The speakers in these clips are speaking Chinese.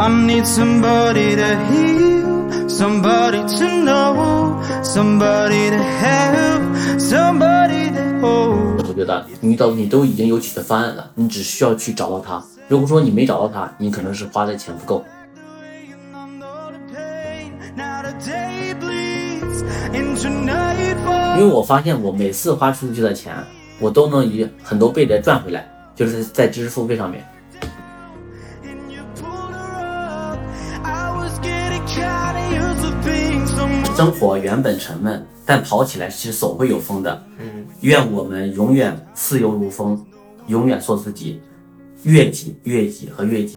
I need somebody to heal, somebody to know, somebody to have, somebody to hold. 我觉得你都你都已经有解决方案了，你只需要去找到他。如果说你没找到他，你可能是花的钱不够。And I know the pain. Now the day bleeds into nightfall. 因为我发现我每次花出去的钱，我都能以很多倍的赚回来，就是在知识付费上面。生活原本沉闷，但跑起来是总会有风的。嗯，愿我们永远自由如风，永远做自己，越挤越挤和越挤。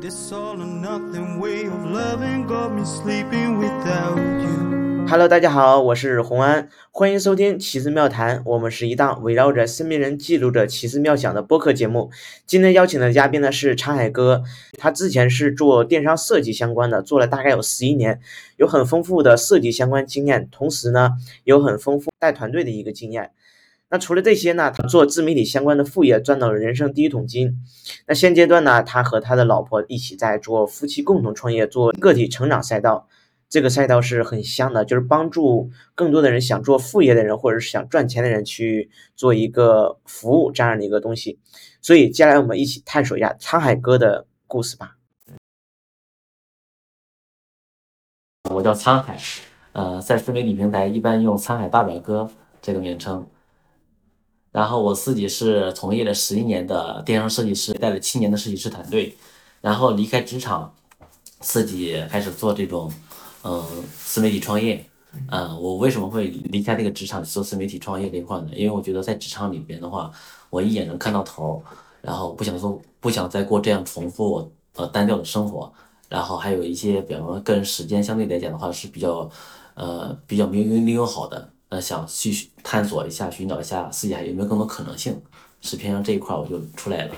This all or nothing way of loving got me sleeping without you. Hello，大家好，我是洪安，欢迎收听《奇思妙谈》，我们是一档围绕着身边人记录着奇思妙想的播客节目。今天邀请的嘉宾呢是长海哥，他之前是做电商设计相关的，做了大概有十一年，有很丰富的设计相关经验，同时呢有很丰富带团队的一个经验。那除了这些呢，他做自媒体相关的副业，赚到了人生第一桶金。那现阶段呢，他和他的老婆一起在做夫妻共同创业，做个体成长赛道。这个赛道是很香的，就是帮助更多的人想做副业的人，或者是想赚钱的人去做一个服务这样的一个东西。所以接下来我们一起探索一下沧海哥的故事吧。我叫沧海，呃，在自媒体平台一般用“沧海大表哥”这个名称。然后我自己是从业了十一年的电商设计师，带了七年的设计师团队，然后离开职场，自己开始做这种，嗯、自媒体创业。嗯、我为什么会离开这个职场做自媒体创业这一块呢？因为我觉得在职场里边的话，我一眼能看到头，然后不想做，不想再过这样重复呃单调的生活。然后还有一些，比方说个人时间相对来讲的话是比较，呃，比较没有利用好的，呃，想去探索一下，寻找一下自己还有没有更多可能性，是偏向这一块我就出来了。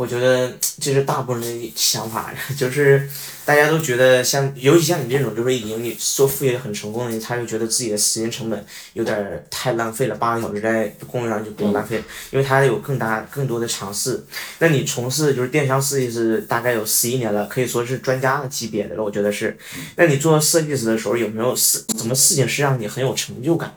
我觉得这是大部分人的想法，就是大家都觉得像，尤其像你这种，就是已经你做副业很成功的人，他就觉得自己的时间成本有点儿太浪费了，八个小时在公园上就不用浪费，因为他有更大更多的尝试。那你从事就是电商设计师大概有十一年了，可以说是专家级别的了，我觉得是。那你做设计师的时候有没有事什么事情是让你很有成就感？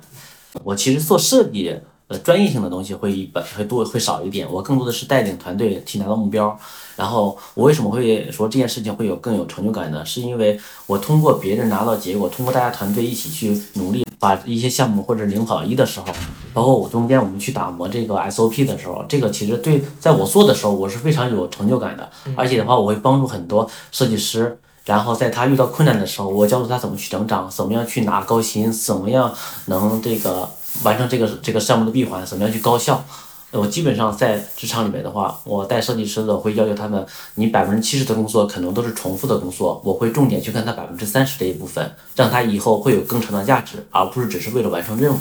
我其实做设计，呃，专业性的东西会一本会多会少一点，我更多的是带领团队去拿到目标。然后我为什么会说这件事情会有更有成就感呢？是因为我通过别人拿到结果，通过大家团队一起去努力，把一些项目或者领跑一的时候，包括我中间我们去打磨这个 SOP 的时候，这个其实对在我做的时候，我是非常有成就感的。而且的话，我会帮助很多设计师。然后在他遇到困难的时候，我教授他怎么去成长，怎么样去拿高薪，怎么样能这个完成这个这个项目的闭环，怎么样去高效。我基本上在职场里面的话，我带设计师的会要求他们，你百分之七十的工作可能都是重复的工作，我会重点去看他百分之三十这一部分，让他以后会有更长的价值，而不是只是为了完成任务。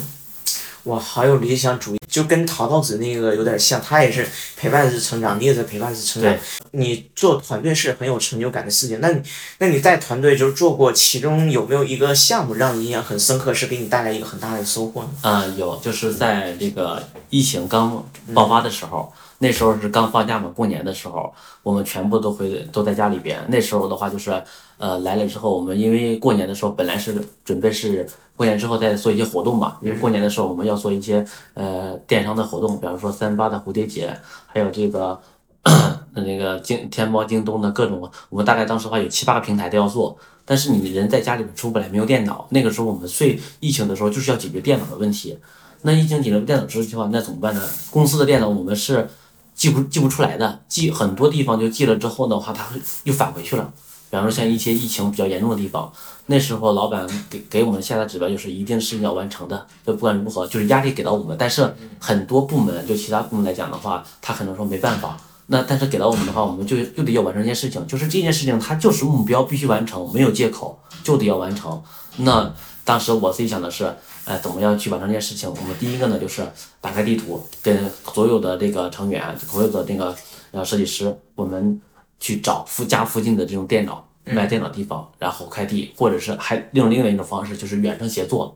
哇，好有理想主义，就跟陶陶子那个有点像，他也是陪伴式成长，你也是陪伴式成长对。你做团队是很有成就感的事情，那你那你在团队就是做过，其中有没有一个项目让你印象很深刻，是给你带来一个很大的收获呢？啊、有，就是在这个疫情刚爆发的时候，那时候是刚放假嘛，过年的时候，我们全部都回都在家里边。那时候的话，就是呃来了之后，我们因为过年的时候本来是准备是过年之后再做一些活动嘛，因为过年的时候我们要做一些呃电商的活动，比方说三八的蝴蝶结，还有这个。那个京天猫、京东的各种，我们大概当时的话有七八个平台都要做，但是你人在家里边出不来，没有电脑。那个时候我们最疫情的时候就是要解决电脑的问题。那疫情解决电脑之后的话，那怎么办呢？公司的电脑我们是寄不寄不出来的，寄很多地方就寄了之后的话，它又返回去了。比方说像一些疫情比较严重的地方，那时候老板给给我们下达指标就是一定是要完成的，就不管如何，就是压力给到我们。但是很多部门就其他部门来讲的话，他可能说没办法。那但是给到我们的话，我们就就得要完成一件事情，就是这件事情它就是目标必须完成，没有借口，就得要完成。那当时我自己想的是，呃，怎么样去完成这件事情？我们第一个呢，就是打开地图，跟所有的这个成员，所有的这个呃设计师，我们去找附家附近的这种电脑卖电脑地方，然后开地，或者是还另另外一种方式就是远程协作，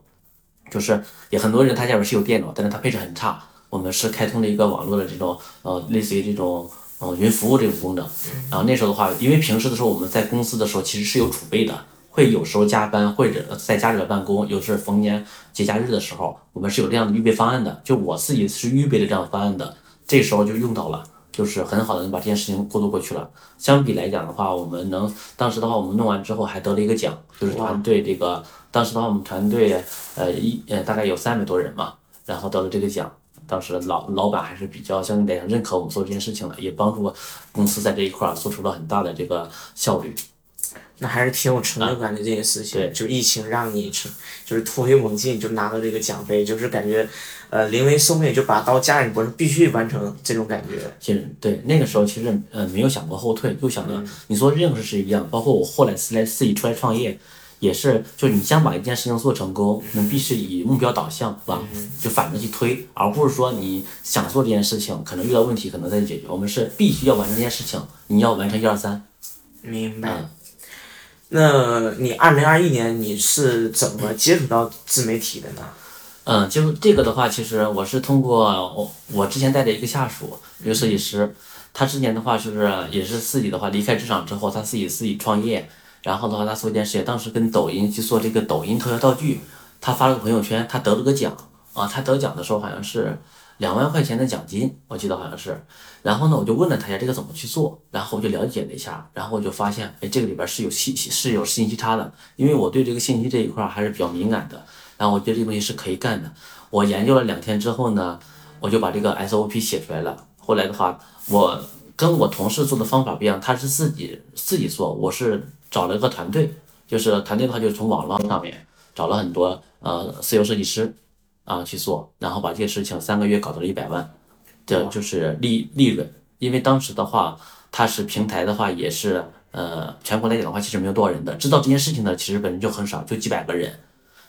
就是也很多人他家里是有电脑，但是他配置很差。我们是开通了一个网络的这种呃，类似于这种嗯，云服务这种功能。然后那时候的话，因为平时的时候我们在公司的时候其实是有储备的，会有时候加班或者在家里边办公，有时逢年节假日的时候，我们是有这样的预备方案的。就我自己是预备了这样的方案的，这时候就用到了，就是很好的能把这件事情过渡过去了。相比来讲的话，我们能当时的话，我们弄完之后还得了一个奖，就是团队这个当时的话，我们团队呃一呃大概有三百多人嘛，然后得了这个奖。当时老老板还是比较相对来讲认可我们做这件事情的，也帮助公司在这一块儿做出了很大的这个效率。那还是挺有成就感的这件事情。对就疫情让你成，就是突飞猛进，就拿到这个奖杯，就是感觉，呃，临危受命，就把刀架在你脖子，必须完成这种感觉。其实对那个时候其实呃没有想过后退，就想着你说任何事一样，包括我后来自来自己出来创业，也是就你想把一件事情做成功，那必须以目标导向，是吧？就反着去推，而不是说你想做这件事情，可能遇到问题可能再解决。我们是必须要完成这件事情，你要完成一二三。明白。嗯那你二零二一年你是怎么接触到自媒体的呢？嗯，就这个的话，其实我是通过我我之前带的一个下属，一个设计师，他之前的话就是也是自己的话离开职场之后，他自己自己创业，然后的话他做一件事情，当时跟抖音去做这个抖音特效道具，他发了个朋友圈，他得了个奖啊，他得奖的时候好像是两万块钱的奖金，我记得好像是，然后呢我就问了他一下这个怎么去做，然后我就了解了一下，然后我就发现，哎，这个里边是有信息是有信息差的，因为我对这个信息这一块还是比较敏感的。然后我觉得这个东西是可以干的。我研究了两天之后呢，我就把这个 SOP 写出来了。后来的话，我跟我同事做的方法不一样，他是自己自己做，我是找了一个团队，就是团队的话就是从网络上面找了很多呃自由设计师啊去做，然后把这些事情三个月搞到了一百万，这就是利利润。因为当时的话，它是平台的话也是呃全国来讲的话，其实没有多少人的，知道这件事情的其实本身就很少，就几百个人。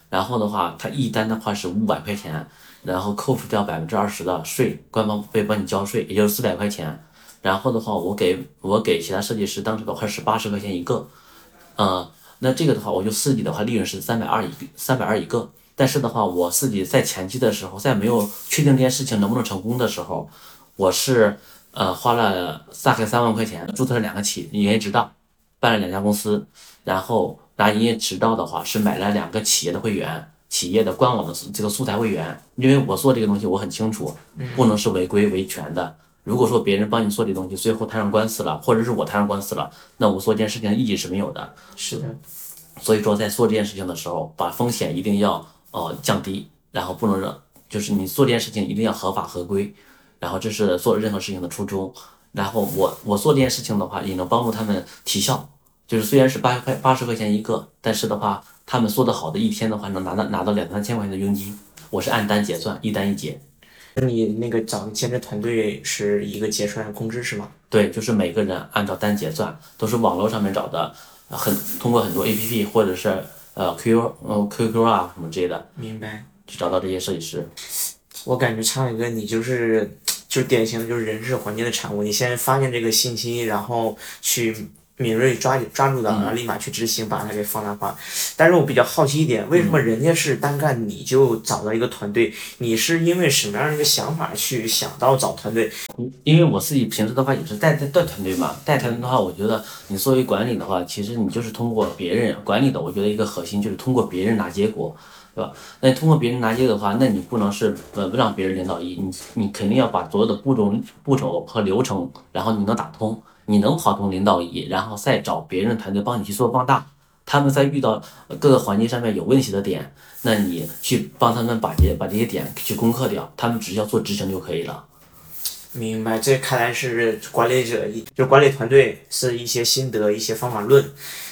然后的话，它一单的话是五百块钱，然后扣除掉百分之二十的税，官方会帮你交税，也就是四百块钱。然后的话，我给我给其他设计师当时的话是八十块钱一个，呃，那这个的话，我就自己的话利润是三百二一三百二一个。但是的话，我自己在前期的时候，在没有确定这件事情能不能成功的时候，我是呃花了大概三万块钱注册了两个企营业执照，办了两家公司，然后拿营业执照的话是买了两个企业的会员，企业的官网的这个素材会员，因为我做这个东西我很清楚，不能是违规维权的。如果说别人帮你做这东西，最后摊上官司了，或者是我摊上官司了，那我做这件事情的意义是没有的。是的，所以说在做这件事情的时候，把风险一定要呃降低，然后不能让就是你做这件事情一定要合法合规，然后这是做任何事情的初衷。然后我我做这件事情的话，也能帮助他们提效，就是虽然是八块八十块钱一个，但是的话，他们做的好的一天的话，能拿到拿到两三千块钱的佣金。我是按单结算，一单一结。你那个找的兼职团队是一个结算工资是吗？对，就是每个人按照单结算，都是网络上面找的，呃很通过很多 A P P 或者是呃 Q 呃 Q Q 啊什么之类的，明白。去找到这些设计师。我感觉昌宇哥你就是就是典型的就是人事环境的产物。你先发现这个信息，然后去敏锐抓抓住到，然后立马去执行，把它给放大化。但是我比较好奇一点，为什么人家是单干，你就找到一个团队？你是因为什么样的一个想法去想到找团队？因为我自己平时的话也是带带带团队嘛，带团队的话，我觉得你作为管理的话，其实你就是通过别人管理的，我觉得一个核心就是通过别人拿结果，对吧？那你通过别人拿结果的话，那你不能是呃不让别人领导一，你你肯定要把所有的步骤步骤和流程，然后你能打通，你能跑通领导一，然后再找别人团队帮你去做放大。他们在遇到各个环节上面有问题的点，那你去帮他们把这把这些点去攻克掉，他们只需要做执行就可以了。明白，这看来是管理者一就管理团队是一些心得、一些方法论。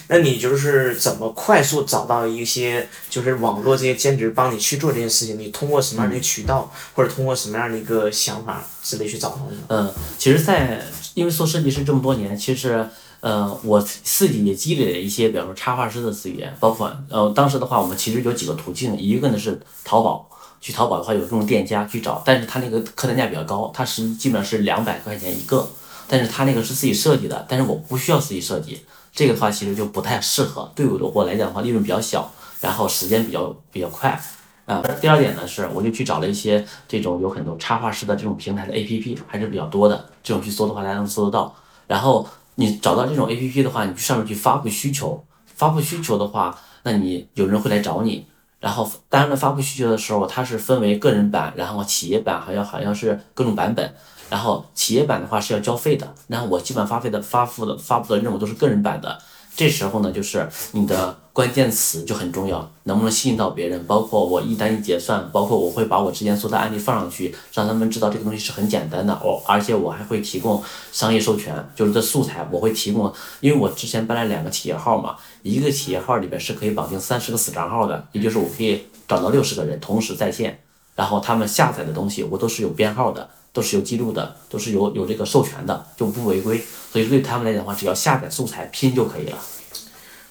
那你就是怎么快速找到一些就是网络这些兼职帮你去做这件事情？你通过什么样的渠道，或者通过什么样的一个想法之类去找到的？嗯，其实在，因为做设计师这么多年，其实，呃，我自己也积累了一些，比方说插画师的资源，包括，呃，当时的话，我们其实有几个途径，一个呢是淘宝，去淘宝的话有这种店家去找，但是他那个客单价比较高，它是基本上是两百块钱一个，但是他那个是自己设计的，但是我不需要自己设计，这个的话其实就不太适合，对我的我来讲的话，利润比较小，然后时间比较比较快。啊，第二点呢是，我就去找了一些这种有很多插画师的这种平台的 APP，还是比较多的。这种去搜的话，大家能搜得到。然后你找到这种 APP 的话，你去上面去发布需求，发布需求的话，那你有人会来找你。然后当然了，发布需求的时候，它是分为个人版，然后企业版，好像好像是各种版本。然后企业版的话是要交费的。然后我基本发费的发布的发布的任务都是个人版的。这时候呢，就是你的关键词就很重要，能不能吸引到别人？包括我一单一结算，包括我会把我之前做的案例放上去，让他们知道这个东西是很简单的哦。而且我还会提供商业授权，就是这素材我会提供，因为我之前办了两个企业号嘛，一个企业号里边是可以绑定三十个死账号的，也就是我可以找到六十个人同时在线，然后他们下载的东西我都是有编号的，都是有记录的，都是有有这个授权的，就不违规。所以对他们来讲的话，只要下载素材拼就可以了。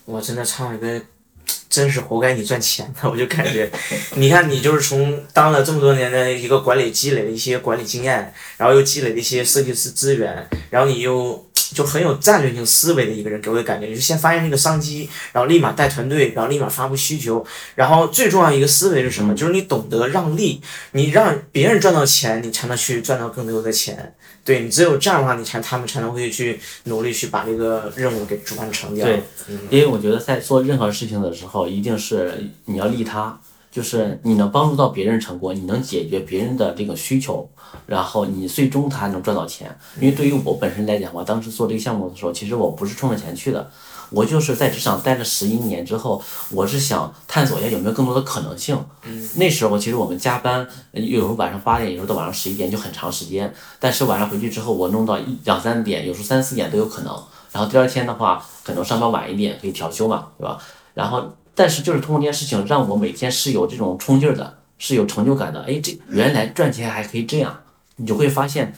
我真的唱一个，真是活该你赚钱的，我就感觉，你看你就是从当了这么多年的一个管理，积累了一些管理经验，然后又积累了一些设计师资源，然后你又就很有战略性思维的一个人，给我的感觉就是先发现这个商机，然后立马带团队，然后立马发布需求，然后最重要一个思维是什么？就是你懂得让利，你让别人赚到钱，你才能去赚到更多的钱。对你只有这样的话，你才他们才能会去努力去把这个任务给完成掉。对，因为我觉得在做任何事情的时候，一定是你要利他，就是你能帮助到别人成功，你能解决别人的这个需求，然后你最终他能赚到钱。因为对于我本身来讲，我当时做这个项目的时候，其实我不是冲着钱去的。我就是在职场待了十一年之后，我是想探索一下有没有更多的可能性。嗯，那时候其实我们加班，有时候晚上八点，有时候到晚上十一点，就很长时间。但是晚上回去之后，我弄到一两三点，有时候三四点都有可能。然后第二天的话，可能上班晚一点，可以调休嘛，对吧？然后，但是就是通过这件事情，让我每天是有这种冲劲儿的，是有成就感的。哎，这原来赚钱还可以这样，你就会发现，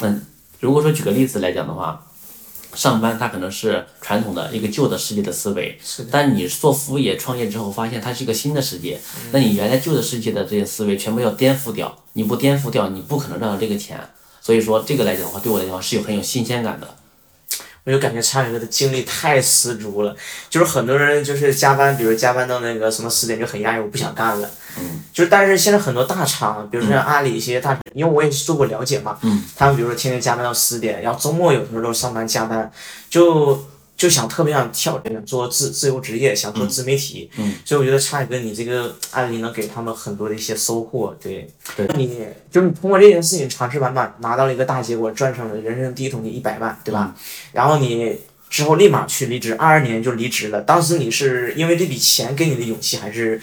嗯，如果说举个例子来讲的话。上班，它可能是传统的一个旧的世界的思维，但你做服务业创业之后，发现它是一个新的世界。那你原来旧的世界的这些思维全部要颠覆掉，你不颠覆掉，你不可能赚到这个钱。所以说，这个来讲的话，对我来讲是有很有新鲜感的。我就感觉差哥的精力太十足了，就是很多人就是加班，比如加班到那个什么十点就很压抑，我不想干了。嗯。就是但是现在很多大厂，比如说像阿里一些大，因为我也是做过了解嘛。嗯。他们比如说天天加班到十点，然后周末有时候都上班加班，就。就想特别想跳做自自由职业，想做自媒体，嗯，所以我觉得差一个你这个案例能给他们很多的一些收获，对，对，你就是通过这件事情尝试完满拿到了一个大结果，赚上了人生第一桶金一百万，对吧？然后你之后立马去离职，二二年就离职了，当时你是因为这笔钱给你的勇气，还是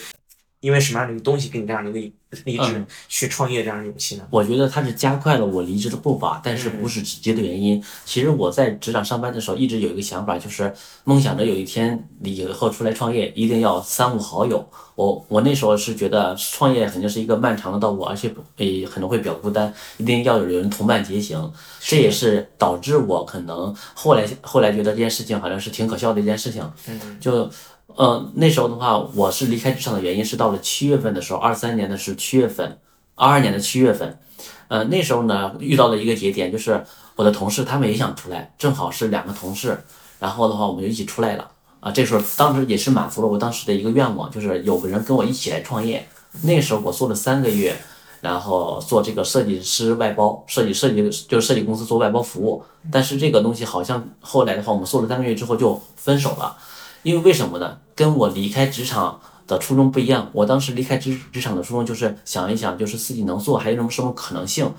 因为什么样的一个东西给你这样的一个？离职去创业这样的勇气呢？我觉得它是加快了我离职的步伐，但是不是直接的原因。其实我在职场上班的时候，一直有一个想法，就是梦想着有一天以后出来创业，一定要三五好友。我我那时候是觉得创业肯定是一个漫长的道路，而且也可能会比较孤单，一定要有人同伴结行。这也是导致我可能后来后来觉得这件事情好像是挺可笑的一件事情。嗯，就。嗯，那时候的话，我是离开职场的原因是到了七月份的时候，二三年的是七月份，二二年的七月份，呃，那时候呢遇到了一个节点，就是我的同事他们也想出来，正好是两个同事，然后的话我们就一起出来了，啊，这时候当时也是满足了我当时的一个愿望，就是有个人跟我一起来创业。那时候我做了三个月，然后做这个设计师外包，设计设计就是设计公司做外包服务，但是这个东西好像后来的话，我们做了三个月之后就分手了。因为为什么呢？跟我离开职场的初衷不一样。我当时离开职职场的初衷就是想一想，就是自己能做还有什么什么可能性。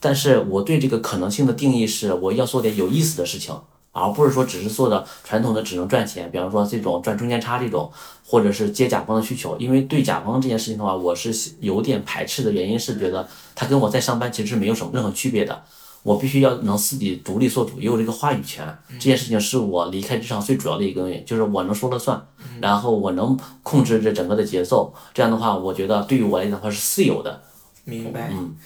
但是我对这个可能性的定义是，我要做点有意思的事情，而不是说只是做的传统的只能赚钱。比方说这种赚中间差这种，或者是接甲方的需求。因为对甲方这件事情的话，我是有点排斥的原因是觉得他跟我在上班其实是没有什么任何区别的。我必须要能自己独立做主，有这个话语权。这件事情是我离开职场最主要的一个东西，就是我能说了算，然后我能控制这整个的节奏。这样的话，我觉得对于我来讲的话是自由的。明白。嗯。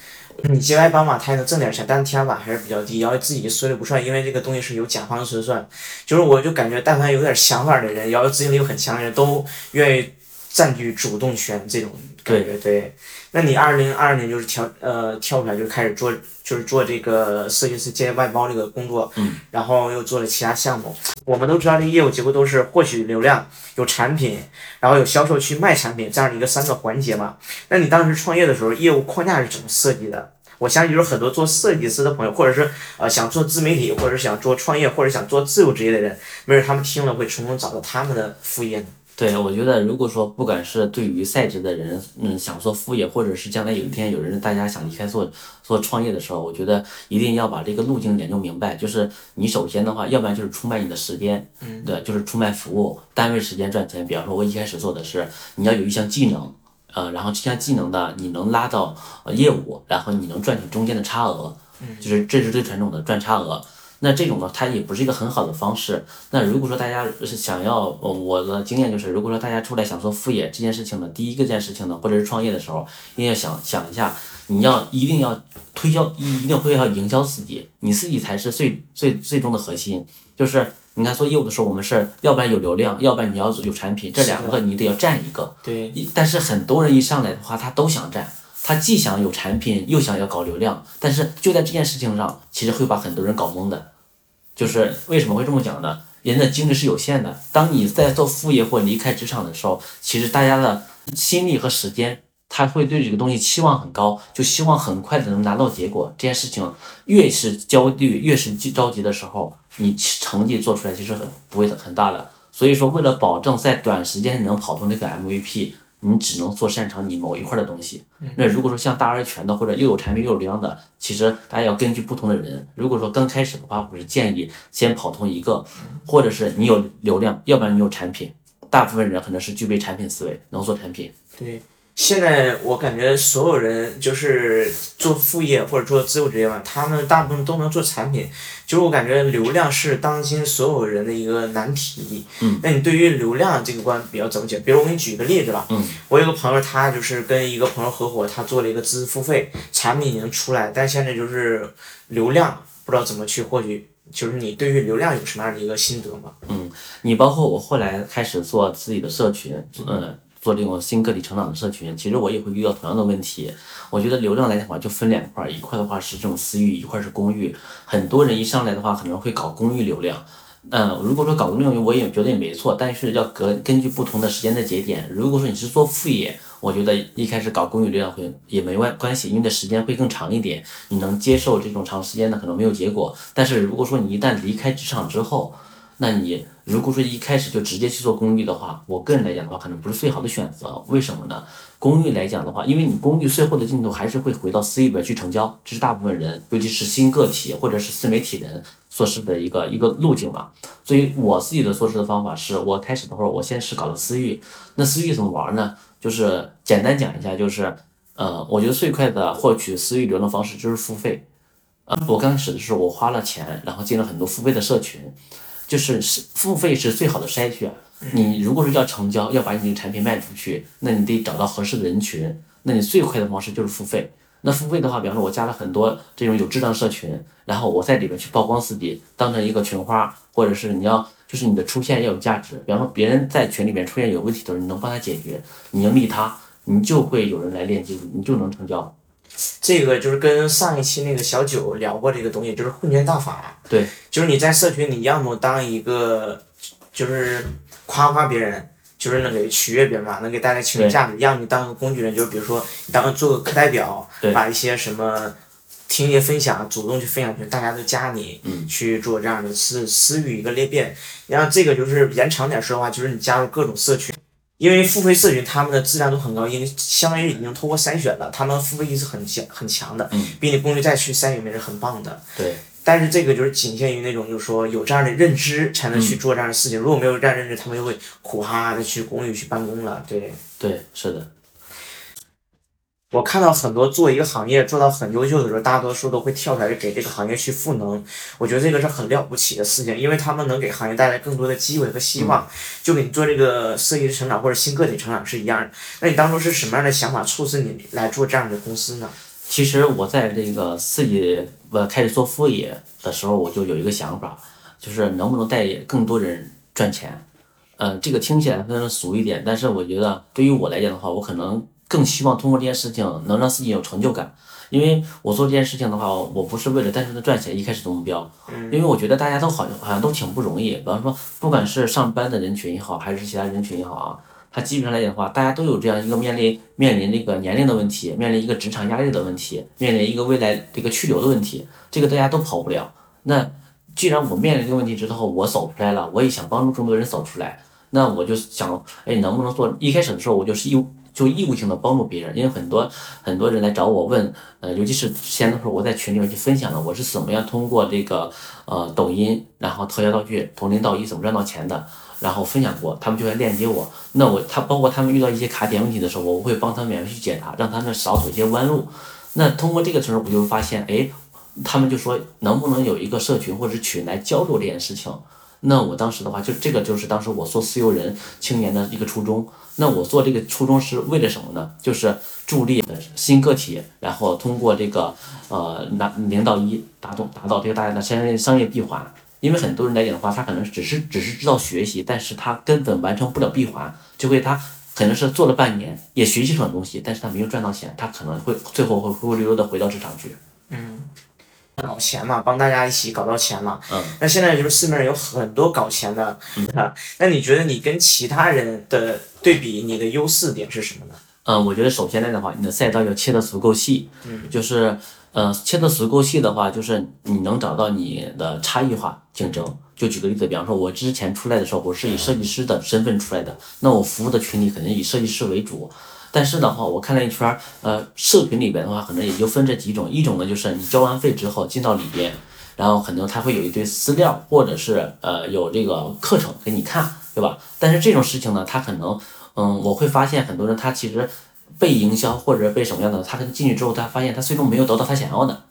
你接外帮嘛，他也能挣点钱，但是天花板还是比较低，然后自己说了不算，因为这个东西是由甲方说了算。就是我就感觉，但凡有点想法的人，然后执行力又很强的人，都愿意占据主动权这种感觉。对，那你二零二二年就是跳呃跳出来就开始做，就是做这个设计师接外包这个工作，嗯，然后又做了其他项目。我们都知道这个业务结构都是获取流量、有产品，然后有销售去卖产品这样的一个三个环节嘛。那你当时创业的时候，业务框架是怎么设计的？我相信就是很多做设计师的朋友，或者是呃想做自媒体，或者是想做创业，或者想做自由职业的人，没准他们听了会从中找到他们的副业呢。对，我觉得如果说不管是对于在职的人，嗯，想做副业，或者是将来有一天有人大家想离开做做创业的时候，我觉得一定要把这个路径研究明白。就是你首先的话，要不然就是出卖你的时间，嗯，对，就是出卖服务，单位时间赚钱。比方说，我一开始做的是你要有一项技能。呃，然后这项技能呢，你能拉到呃业务，然后你能赚取中间的差额，就是这是最传统的赚差额。那这种呢，它也不是一个很好的方式。那如果说大家是想要，呃我的经验就是，如果说大家出来想做副业这件事情呢，第一个件事情呢，或者是创业的时候，一定要想想一下，你要一定要推销，一一定会要营销自己，你自己才是最最最终的核心。就是你看做业务的时候，我们是要不然有流量，要不然你要有产品，这两个你得要占一个。对，但是很多人一上来的话，他都想占，他既想有产品，又想要搞流量，但是就在这件事情上，其实会把很多人搞懵的。就是为什么会这么讲呢？人的精力是有限的。当你在做副业或离开职场的时候，其实大家的心力和时间，他会对这个东西期望很高，就希望很快的能拿到结果。这件事情越是焦虑，越是急着急的时候，你成绩做出来其实很不会很大的。所以说，为了保证在短时间能跑通这个 MVP，你只能做擅长你某一块的东西。那如果说像大而全的，或者又有产品又有流量的，其实大家要根据不同的人。如果说刚开始的话，我是建议先跑通一个，或者是你有流量，要不然你有产品。大部分人可能是具备产品思维，能做产品。对，现在我感觉所有人就是做副业或者做自由职业嘛，他们大部分都能做产品。就是我感觉流量是当今所有人的一个难题。嗯。那你对于流量这个关比较怎么解？比如我给你举个例子吧。嗯。我有个朋友，他就是跟一个朋友合伙，他做了一个知识付费产品已经出来，但现在就是流量不知道怎么去获取。就是你对于流量有什么样的一个心得吗？嗯你包括我后来开始做自己的社群，嗯，做这种新个体成长的社群，其实我也会遇到同样的问题。我觉得流量来讲的话，就分两块儿，一块的话是这种私域，一块是公域。很多人一上来的话，可能会搞公域流量。嗯，如果说搞公域，我也觉得也没错，但是要根根据不同的时间的节点。如果说你是做副业，我觉得一开始搞公域流量会也没关关系，因为的时间会更长一点，你能接受这种长时间的可能没有结果。但是如果说你一旦离开职场之后，那你如果说一开始就直接去做公寓的话，我个人来讲的话，可能不是最好的选择。为什么呢？公寓来讲的话，因为你公寓最后的尽头还是会回到私域里边去成交，这是大部分人，尤其是新个体或者是自媒体人做事的一个一个路径嘛。所以我自己的做事的方法是，我开始的时候我先是搞了私域，那私域怎么玩呢？就是简单讲一下，就是呃，我觉得最快的获取私域流量方式就是付费。呃，我刚开始的时候我花了钱，然后进了很多付费的社群。就是是付费是最好的筛选。你如果说要成交，要把你的产品卖出去，那你得找到合适的人群。那你最快的方式就是付费。那付费的话，比方说我加了很多这种有质量社群，然后我在里面去曝光自己，当成一个群花，或者是你要就是你的出现要有价值。比方说别人在群里面出现有问题的时候，你能帮他解决，你能利他，你就会有人来链接你，你就能成交。这个就是跟上一期那个小九聊过这个东西，就是混圈大法。对，就是你在社群，你要么当一个，就是夸夸别人，就是能给取悦别人嘛，能给带来情绪价值；要么你当个工具人，就是比如说你当个做个课代表，对把一些什么听一些分享，主动去分享，大家都加你，嗯去做这样的私私域一个裂变。然后这个就是延长点说的话，就是你加入各种社群。因为付费社群他们的质量都很高，因为相当于已经通过筛选了，他们付费意识很强很强的，嗯比你公寓再去筛选也是很棒的。对，但是这个就是仅限于那种，就是说有这样的认知才能去做这样的事情。如果没有这样认知，他们就会苦哈哈的去公寓去办公了。对，对，是的，我看到很多做一个行业做到很优秀的时候，大多数都会跳出来给这个行业去赋能。我觉得这个是很了不起的事情，因为他们能给行业带来更多的机会和希望，就跟你做这个设计师成长或者新个体成长是一样的。那你当初是什么样的想法促使你来做这样的公司呢？其实我在这个自己呃开始做副业的时候，我就有一个想法，就是能不能带更多人赚钱。嗯，这个听起来非常俗一点，但是我觉得对于我来讲的话，我可能更希望通过这件事情能让自己有成就感。因为我做这件事情的话，我不是为了单纯的赚钱，一开始的目标，因为我觉得大家都好像好像都挺不容易。比方说，不管是上班的人群也好，还是其他人群也好啊，他基本上来讲的话，大家都有这样一个面临面临这个年龄的问题，面临一个职场压力的问题，面临一个未来这个去留的问题，这个大家都跑不了。那既然我面临这个问题之后，我走出来了，我也想帮助更多人走出来，那我就想，哎，能不能做？一开始的时候，我就是义就义务性的帮助别人，因为很多很多人来找我问，呃，尤其是之前的时候，我在群里面去分享了我是怎么样通过这个呃抖音，然后特效道具从零到一怎么赚到钱的，然后分享过，他们就会链接我。那我他包括他们遇到一些卡点问题的时候，我会帮他们免费去解答，让他们少走一些弯路。那通过这个时候，我就发现，哎，他们就说能不能有一个社群或者群来交流这件事情。那我当时的话，就这个就是当时我做私有人青年的一个初衷。那我做这个初衷是为了什么呢？就是助力新个体，然后通过这个呃拿零到一达到达到这个大家的商业商业闭环。因为很多人来讲的话，他可能只是只是知道学习，但是他根本完成不了闭环，就会他可能是做了半年也学习出了东西，但是他没有赚到钱，他可能会最后会灰灰溜溜的回到职场去。嗯。搞钱嘛，帮大家一起搞到钱嘛。嗯。那现在就是市面上有很多搞钱的，啊，那你觉得你跟其他人的对比，你的优势点是什么呢？嗯，我觉得首先来的话，你的赛道要切得足够细。嗯。就是，呃，切得足够细的话，就是你能找到你的差异化竞争。就举个例子，比方说，我之前出来的时候，我是以设计师的身份出来的，那我服务的群体肯定以设计师为主。但是的话，我看了一圈，呃，社群里边的话，可能也就分这几种。一种呢，就是你交完费之后进到里边，然后可能他会有一堆资料，或者是呃有这个课程给你看，对吧？但是这种事情呢，他可能，嗯，我会发现很多人他其实被营销或者被什么样的，他可能进去之后，他发现他最终没有得到他想要的，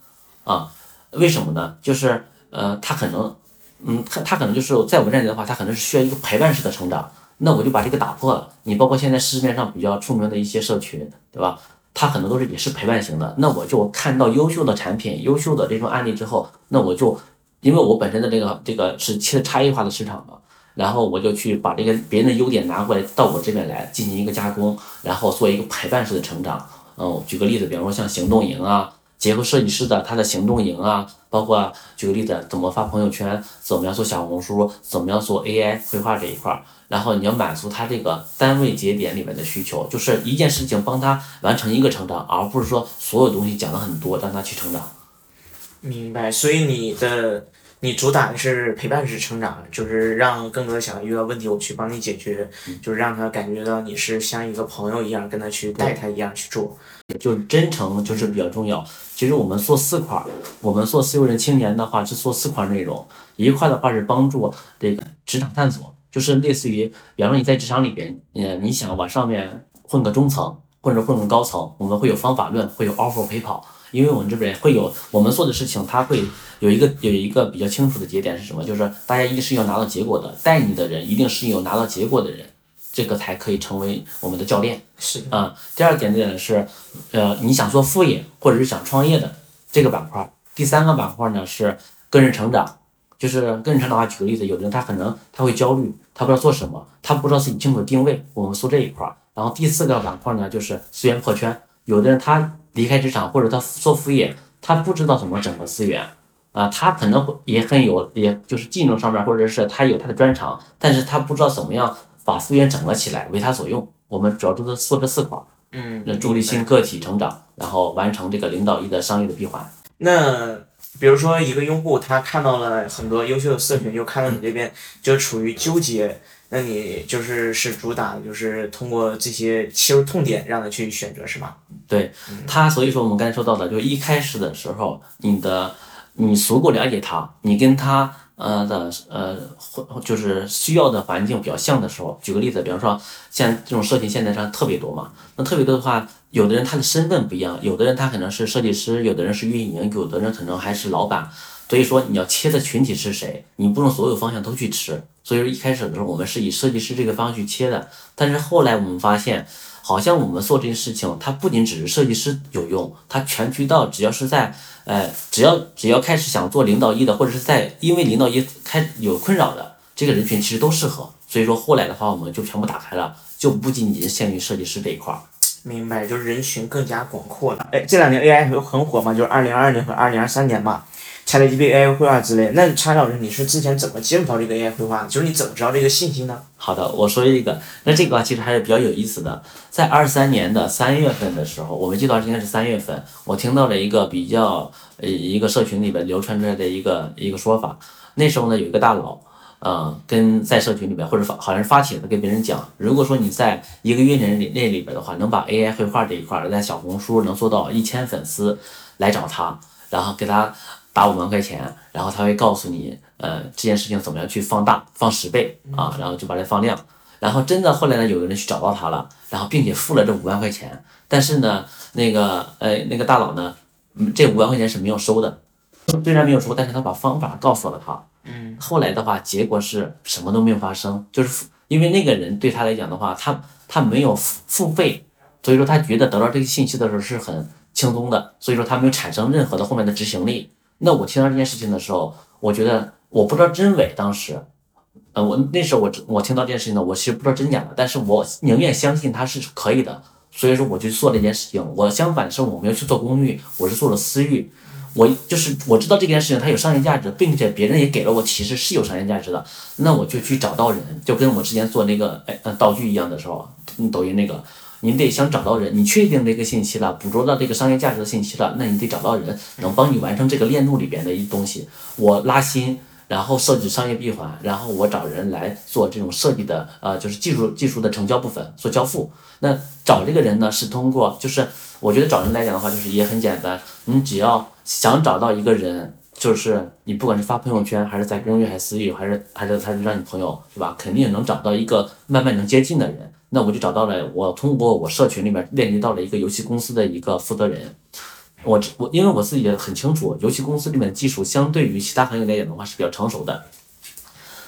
啊，为什么呢？就是呃，他可能，嗯，他他可能就是在我们这里的话，他可能是需要一个陪伴式的成长。那我就把这个打破了。你包括现在市面上比较出名的一些社群，对吧？它很多都是也是陪伴型的。那我就看到优秀的产品、优秀的这种案例之后，那我就因为我本身的这个这个是切差异化的市场嘛，然后我就去把这个别人的优点拿过来到我这边来进行一个加工，然后做一个陪伴式的成长。嗯，举个例子，比方说像行动营啊。结合设计师的他的行动营啊，包括举个例子，怎么发朋友圈，怎么样做小红书，怎么样做 AI 绘画这一块儿，然后你要满足他这个单位节点里面的需求，就是一件事情帮他完成一个成长，而不是说所有东西讲的很多让他去成长。明白，所以你的你主打的是陪伴式成长，就是让更多的小孩遇到问题，我去帮你解决，就是让他感觉到你是像一个朋友一样跟他去带他一样去做。就真诚就是比较重要。其实我们做四块儿，我们做自由人青年的话是做四块内容。一块的话是帮助这个职场探索，就是类似于，比方说你在职场里边，嗯，你想往上面混个中层或者混个高层，我们会有方法论，会有 offer 陪跑。因为我们这边会有我们做的事情，它会有一个有一个比较清楚的节点是什么？就是大家一定是要拿到结果的，带你的人一定是有拿到结果的人。这个才可以成为我们的教练，是啊。第二点呢是，呃，你想做副业或者是想创业的这个板块。第三个板块呢是个人成长，就是个人成长的话，举个例子，有的人他可能他会焦虑，他不知道做什么，他不知道自己清楚的定位，我们说这一块儿。然后第四个板块呢就是资源破圈，有的人他离开职场或者他做副业，他不知道怎么整合资源啊，他可能也很有，也就是技能上面或者是他有他的专长，但是他不知道怎么样。把资源整合起来，为他所用。我们主要都是做这四块，嗯，那助力新个体成长，然后完成这个零到一的商业的闭环。那比如说一个用户，他看到了很多优秀的社群，又看到你这边就处于纠结，那你就是是主打，就是通过这些切入痛点，让他去选择，是吗？对他，所以说我们刚才说到的，就一开始的时候，你的你足够了解他，你跟他。呃的呃，就是需要的环境比较像的时候，举个例子，比方说像这种社群现在上特别多嘛，那特别多的话，有的人他的身份不一样，有的人他可能是设计师，有的人是运营，有的人可能还是老板，所以说你要切的群体是谁，你不能所有方向都去吃。所以说一开始的时候，我们是以设计师这个方向去切的，但是后来我们发现。好像我们做这些事情，它不仅只是设计师有用，它全渠道只要是在，呃，只要只要开始想做零到一的，或者是在因为零到一开有困扰的这个人群其实都适合。所以说后来的话，我们就全部打开了，就不仅仅限于设计师这一块儿。明白，就是人群更加广阔了。哎，这两年 AI 很火嘛，就是二零二二年和二零二三年嘛 chatgai 绘画之类。那查老师，你是之前怎么接触到这个 AI 绘画的？就是你怎么知道这个信息呢？好的，我说一个，那这个话其实还是比较有意思的。在二三年的三月份的时候，我们记得应该是三月份，我听到了一个比较呃一个社群里边流传出来的一个一个说法。那时候呢，有一个大佬。嗯，跟在社群里边或者发好像是发帖子跟别人讲，如果说你在一个月内里那里边的话，能把 AI 绘画这一块在小红书能做到一千粉丝，来找他，然后给他打五万块钱，然后他会告诉你，呃，这件事情怎么样去放大，放十倍啊，然后就把它放量，然后真的后来呢，有个人去找到他了，然后并且付了这五万块钱，但是呢，那个呃那个大佬呢，这五万块钱是没有收的，虽然没有收，但是他把方法告诉了他。嗯，后来的话，结果是什么都没有发生，就是因为那个人对他来讲的话，他他没有付付费，所以说他觉得得到这个信息的时候是很轻松的，所以说他没有产生任何的后面的执行力。那我听到这件事情的时候，我觉得我不知道真伪，当时，呃，我那时候我我听到这件事情呢，我其实不知道真假的，但是我宁愿相信它是可以的，所以说我就做了一件事情。我相反是我没有去做公域，我是做了私域。我就是我知道这件事情它有商业价值，并且别人也给了我提示是有商业价值的，那我就去找到人，就跟我之前做那个哎道具一样的时候，抖音那个，你得想找到人，你确定这个信息了，捕捉到这个商业价值的信息了，那你得找到人能帮你完成这个链路里边的一东西，我拉新，然后设计商业闭环，然后我找人来做这种设计的呃就是技术技术的成交部分做交付，那找这个人呢是通过就是我觉得找人来讲的话就是也很简单，你只要。想找到一个人，就是你不管是发朋友圈，还是在公寓，还是私域，还是还是还是让你朋友，是吧？肯定能找到一个慢慢能接近的人。那我就找到了，我通过我社群里面链接到了一个游戏公司的一个负责人。我我因为我自己也很清楚，游戏公司里面的技术相对于其他行业来讲的话是比较成熟的。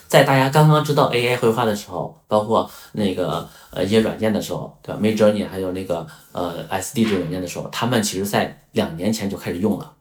在大家刚刚知道 AI 绘画的时候，包括那个呃一些软件的时候，对吧？Midjourney 还有那个呃 SD 这个软件的时候，他们其实在两年前就开始用了。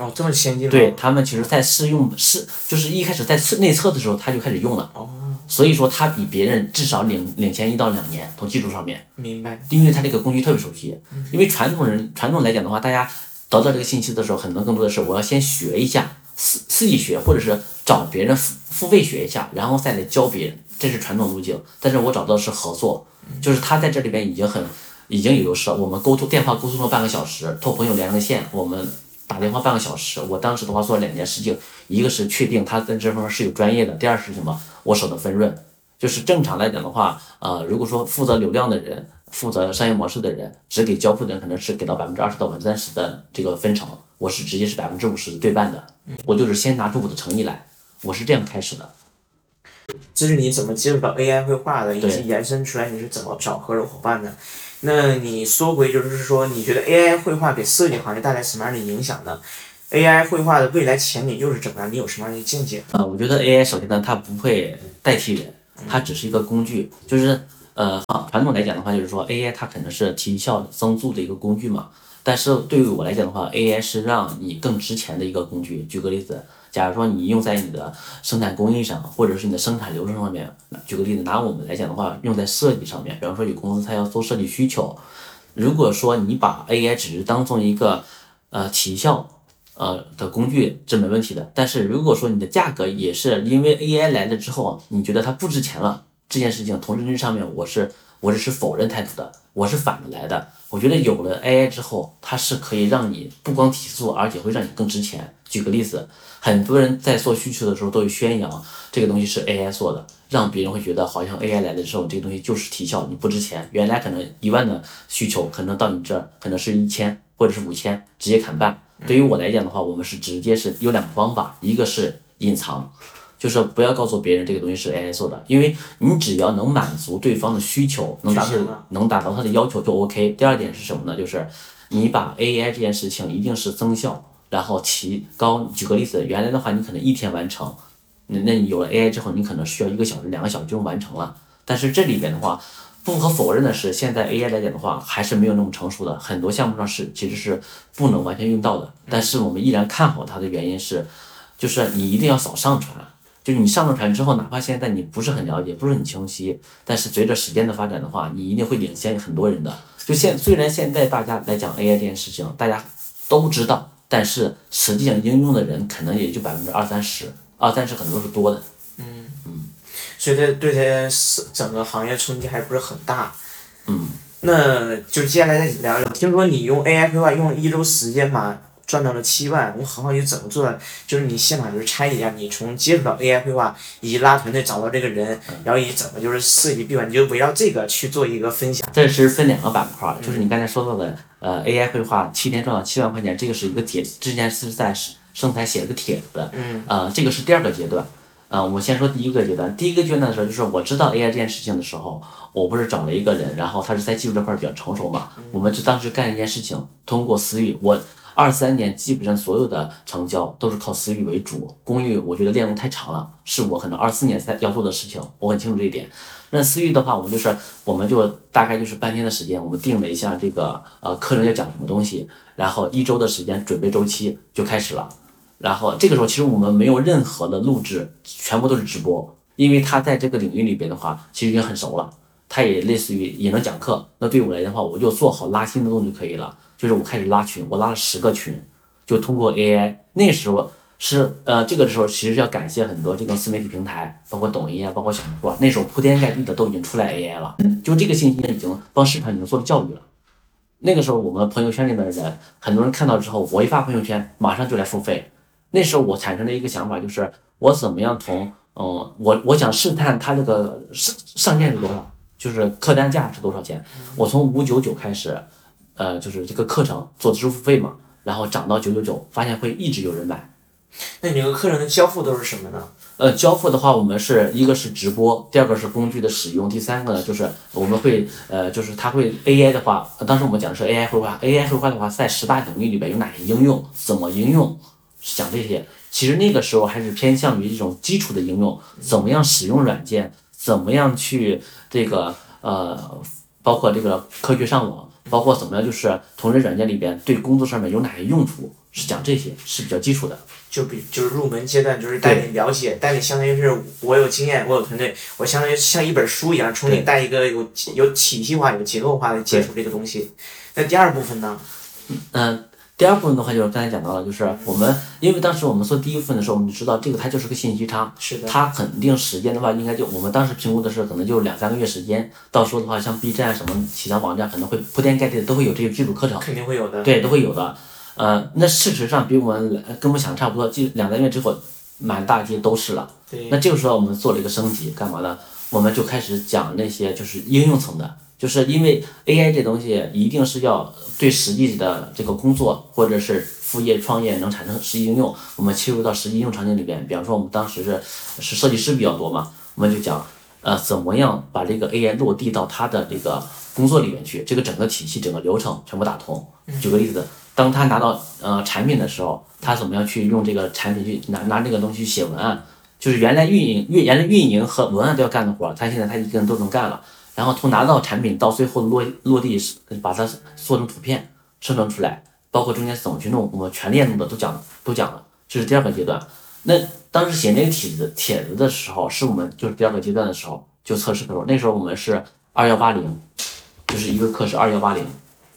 哦，这么先进对，他们其实在试用试，就是一开始在测内测的时候，他就开始用了。哦。所以说他比别人至少领领先一到两年，从技术上面。明白。因为他这个工具特别熟悉。因为传统人传统来讲的话，大家得到这个信息的时候，很多更多的是我要先学一下，自自己学，或者是找别人付付费学一下，然后再来教别人，这是传统路径。但是我找到的是合作，就是他在这里边已经很已经有优势了。我们沟通电话沟通了半个小时，托朋友连了个线，我们。打电话半个小时，我当时的话做了两件事情，一个是确定他在这方面是有专业的，第二是什么？我手的分润，就是正常来讲的话，呃，如果说负责流量的人，负责商业模式的人，只给交付的人可能是给到百分之二十到百分之三十的这个分成，我是直接是百分之五十对半的，我就是先拿出我的诚意来，我是这样开始的。这是你怎么接触到 AI 绘画的，以及延伸出来你是怎么找合作伙伴的？那你说回就是说，你觉得 AI 绘画给设计行业带来什么样的影响呢？AI 绘画的未来前景又是怎么样？你有什么样的见解？啊，我觉得 AI 首先呢，它不会代替人，它只是一个工具。就是呃，传统来讲的话，就是说 AI 它可能是提效增速的一个工具嘛。但是对于我来讲的话，AI 是让你更值钱的一个工具。举个例子。假如说你用在你的生产工艺上，或者是你的生产流程上面，举个例子，拿我们来讲的话，用在设计上面，比方说有公司它要做设计需求，如果说你把 AI 只是当做一个呃提效呃的工具，这没问题的。但是如果说你的价格也是因为 AI 来了之后，你觉得它不值钱了，这件事情从认知上面我是我是持否认态度的，我是反着来的。我觉得有了 AI 之后，它是可以让你不光提速，而且会让你更值钱。举个例子。很多人在做需求的时候都会宣扬这个东西是 AI 做的，让别人会觉得好像 AI 来的时候，这个东西就是提效，你不值钱。原来可能一万的需求，可能到你这儿可能是一千或者是五千，直接砍半。对于我来讲的话，我们是直接是有两个方法，一个是隐藏，就是不要告诉别人这个东西是 AI 做的，因为你只要能满足对方的需求，能达到能达到他的要求就 OK。第二点是什么呢？就是你把 AI 这件事情一定是增效。然后提高，举个例子，原来的话你可能一天完成，那那你有了 AI 之后，你可能需要一个小时、两个小时就完成了。但是这里边的话，不可否认的是，现在 AI 来讲的话，还是没有那么成熟的，很多项目上是其实是不能完全用到的。但是我们依然看好它的原因是，就是你一定要早上传。就是你上了船之后，哪怕现在你不是很了解，不是很清晰，但是随着时间的发展的话，你一定会领先很多人的。就现虽然现在大家来讲 AI 这件事情，大家都知道，但是实际上应用的人可能也就百分之二三十，二三十很多是多的。嗯嗯所以它对它是整个行业冲击还不是很大。嗯，那就接下来再聊聊，听说你用 AI 绘画用了一周时间嘛，赚到了七万，我很好奇怎么做的？就是你现场就是拆一下，你从接触到 AI 绘画，以及拉团队找到这个人，然后以及怎么就是设计闭环，你就围绕这个去做一个分享。这是分两个板块儿，就是你刚才说到的，呃，AI 绘画七天赚到七万块钱，这个是一个帖，之前是在生态写了个帖子，嗯，呃，这个是第二个阶段，啊、我先说第一个阶段，第一个阶段的时候，就是我知道 AI 这件事情的时候，我不是找了一个人，然后他是在技术这块儿比较成熟嘛，我们就当时干一件事情，通过私域，我二三年基本上所有的成交都是靠私域为主，公域我觉得链路太长了，是我可能二四年才要做的事情，我很清楚这一点。那私域的话，我们就是我们就大概就是半天的时间，我们定了一下这个呃课程要讲什么东西，然后一周的时间准备周期就开始了。然后这个时候其实我们没有任何的录制，全部都是直播，因为他在这个领域里边的话，其实已经很熟了，他也类似于也能讲课。那对我来的话，我就做好拉新的动作就可以了。就是我开始拉群，我拉了十个群，就通过 AI。那时候是呃这个时候，其实要感谢很多这个自媒体平台，包括抖音啊，包括小红书啊，那时候铺天盖地的都已经出来 AI 了，就这个信息已经帮市场已经做了教育了。那个时候我们朋友圈里面的人，很多人看到之后，我一发朋友圈，马上就来付费。那时候我产生了一个想法，就是我怎么样从嗯，我我想试探它这个上上限是多少，就是客单价是多少钱。我从五九九开始，呃，就是这个课程做支付费嘛，然后涨到九九九，发现会一直有人买。那你这个课程的交付都是什么呢？呃，交付的话，我们是一个是直播，第二个是工具的使用，第三个呢就是我们会呃，就是它会 AI 的话，当时我们讲的是 AI 绘画，AI 绘画的话，在十大领域里边有哪些应用，怎么应用，讲这些。其实那个时候还是偏向于这种基础的应用，怎么样使用软件，怎么样去这个呃，包括这个科学上网，包括怎么样就是同人软件里边对工作上面有哪些用处，是讲这些是比较基础的。就比就是入门阶段，就是带你了解，带你相当于是我有经验，我有团队，我相当于像一本书一样，从你带一个有有体系化、有结构化的接触这个东西。那第二部分呢？嗯，第二部分的话就是刚才讲到了，就是我们因为当时我们做第一部分的时候，我们就知道这个它就是个信息差，是的，它肯定时间的话，应该就我们当时评估的是可能就两三个月时间。到时候的话，像 B 站什么其他网站可能会铺天盖地的都会有这个基础课程，肯定会有的。对，都会有的。呃，那事实上比我们跟我们想的差不多，就两三个月之后，满大街都是了。对那这个时候我们做了一个升级，干嘛呢？我们就开始讲那些就是应用层的，就是因为 AI 这东西一定是要对实际的这个工作或者是副业创业能产生实际应用，我们切入到实际应用场景里边。比方说我们当时是是设计师比较多嘛，我们就讲呃怎么样把这个 AI 落地到他的这个工作里面去，这个整个体系、整个流程全部打通。举个例子，当他拿到呃产品的时候，他怎么样去用这个产品去拿拿这个东西写文案？就是原来运营、运原来运营和文案都要干的活，他现在他一个人都能干了。然后从拿到产品到最后落落地，把它做成图片生成出来，包括中间怎么去弄，我们全链路的都讲都讲了。这是第二个阶段。那当时写那个帖子帖子的时候，是我们就是第二个阶段的时候，就测试的时候，那时候我们是二幺八零，就是一个课是二幺八零。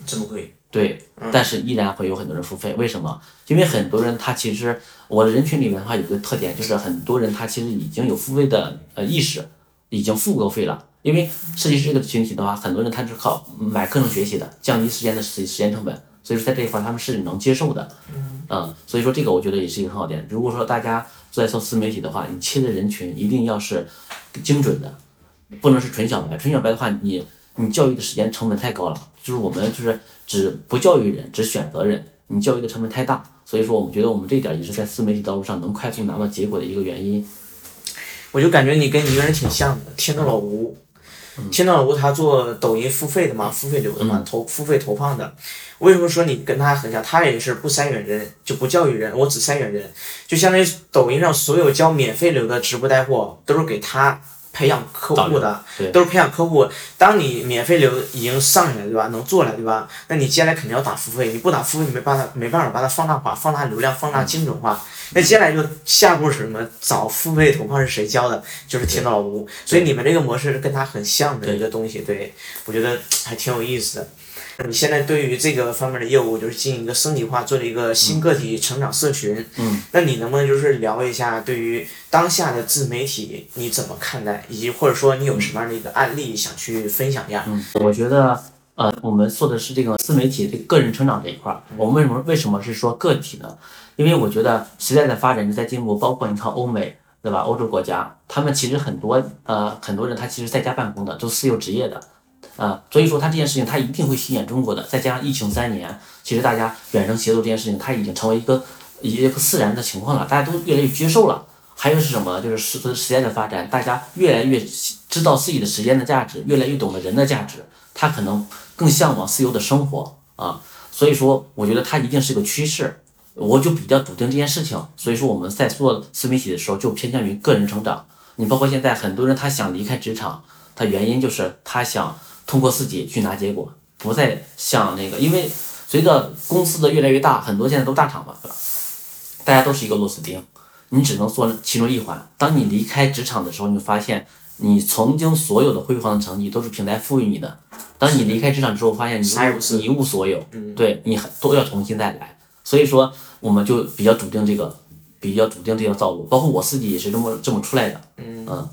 这么贵？对，但是依然会有很多人付费，为什么？因为很多人他其实我的人群里面的话有个特点，就是很多人他其实已经有付费的呃意识，已经付过费了。因为设计师这个群体的话，很多人他是靠买课程学习的，降低时间的时时间成本，所以说在这一块他们是能接受的。嗯，所以说这个我觉得也是一个很好点。如果说大家在做自媒体的话，你切的人群一定要是精准的，不能是纯小白。纯小白的话，你你教育的时间成本太高了，就是我们就是只不教育人，只选择人，你教育的成本太大。所以说，我们觉得我们这一点也是在自媒体道路上能快速拿到结果的一个原因。我就感觉你跟一个人挺像的，天道老吴。天道老吴他做抖音付费的嘛，付费流的嘛，投付费投放的。为什么说你跟他很像？他也是不筛选人，就不教育人，我只筛选人，就相当于抖音上所有教免费流的直播带货都是给他培养客户的，都是培养客户。当你免费流已经上去了，对吧？能做了，对吧？那你接下来肯定要打付费，你不打付费，你没办法没办法把它放大化、放大流量、放大精准化。那接下来就下一步是什么？找付费投放是谁教的？就是天道老吴。所以你们这个模式是跟他很像的一个东西，对我觉得还挺有意思的。你现在对于这个方面的业务，就是进行一个升级化，做了一个新个体成长社群。嗯。那你能不能就是聊一下对于当下的自媒体你怎么看待，以及或者说你有什么样的一个案例想去分享一下？嗯，我觉得呃，我们做的是这个自媒体这个个人成长这一块儿。我们为什么为什么是说个体呢？因为我觉得时代的发展在进步，包括你看欧美，对吧？欧洲国家，他们其实很多呃很多人他其实在家办公的，都自由职业的。啊，所以说他这件事情他一定会吸引中国的，再加上疫情三年，其实大家远程协作这件事情，它已经成为一个一个自然的情况了，大家都越来越接受了。还有是什么？就是时时间的发展，大家越来越知道自己的时间的价值，越来越懂得人的价值，他可能更向往自由的生活啊。所以说，我觉得它一定是个趋势，我就比较笃定这件事情。所以说我们在做自媒体的时候，就偏向于个人成长。你包括现在很多人他想离开职场，他原因就是他想。通过自己去拿结果，不再像那个，因为随着公司的越来越大，很多现在都大厂嘛，大家都是一个螺丝钉，你只能做其中一环。当你离开职场的时候，你发现你曾经所有的辉煌的成绩都是平台赋予你的。当你离开职场之后，发现你一无所有，对你都要重新再来。所以说，我们就比较笃定这个，比较笃定这条道路。包括我自己也是这么这么出来的，嗯。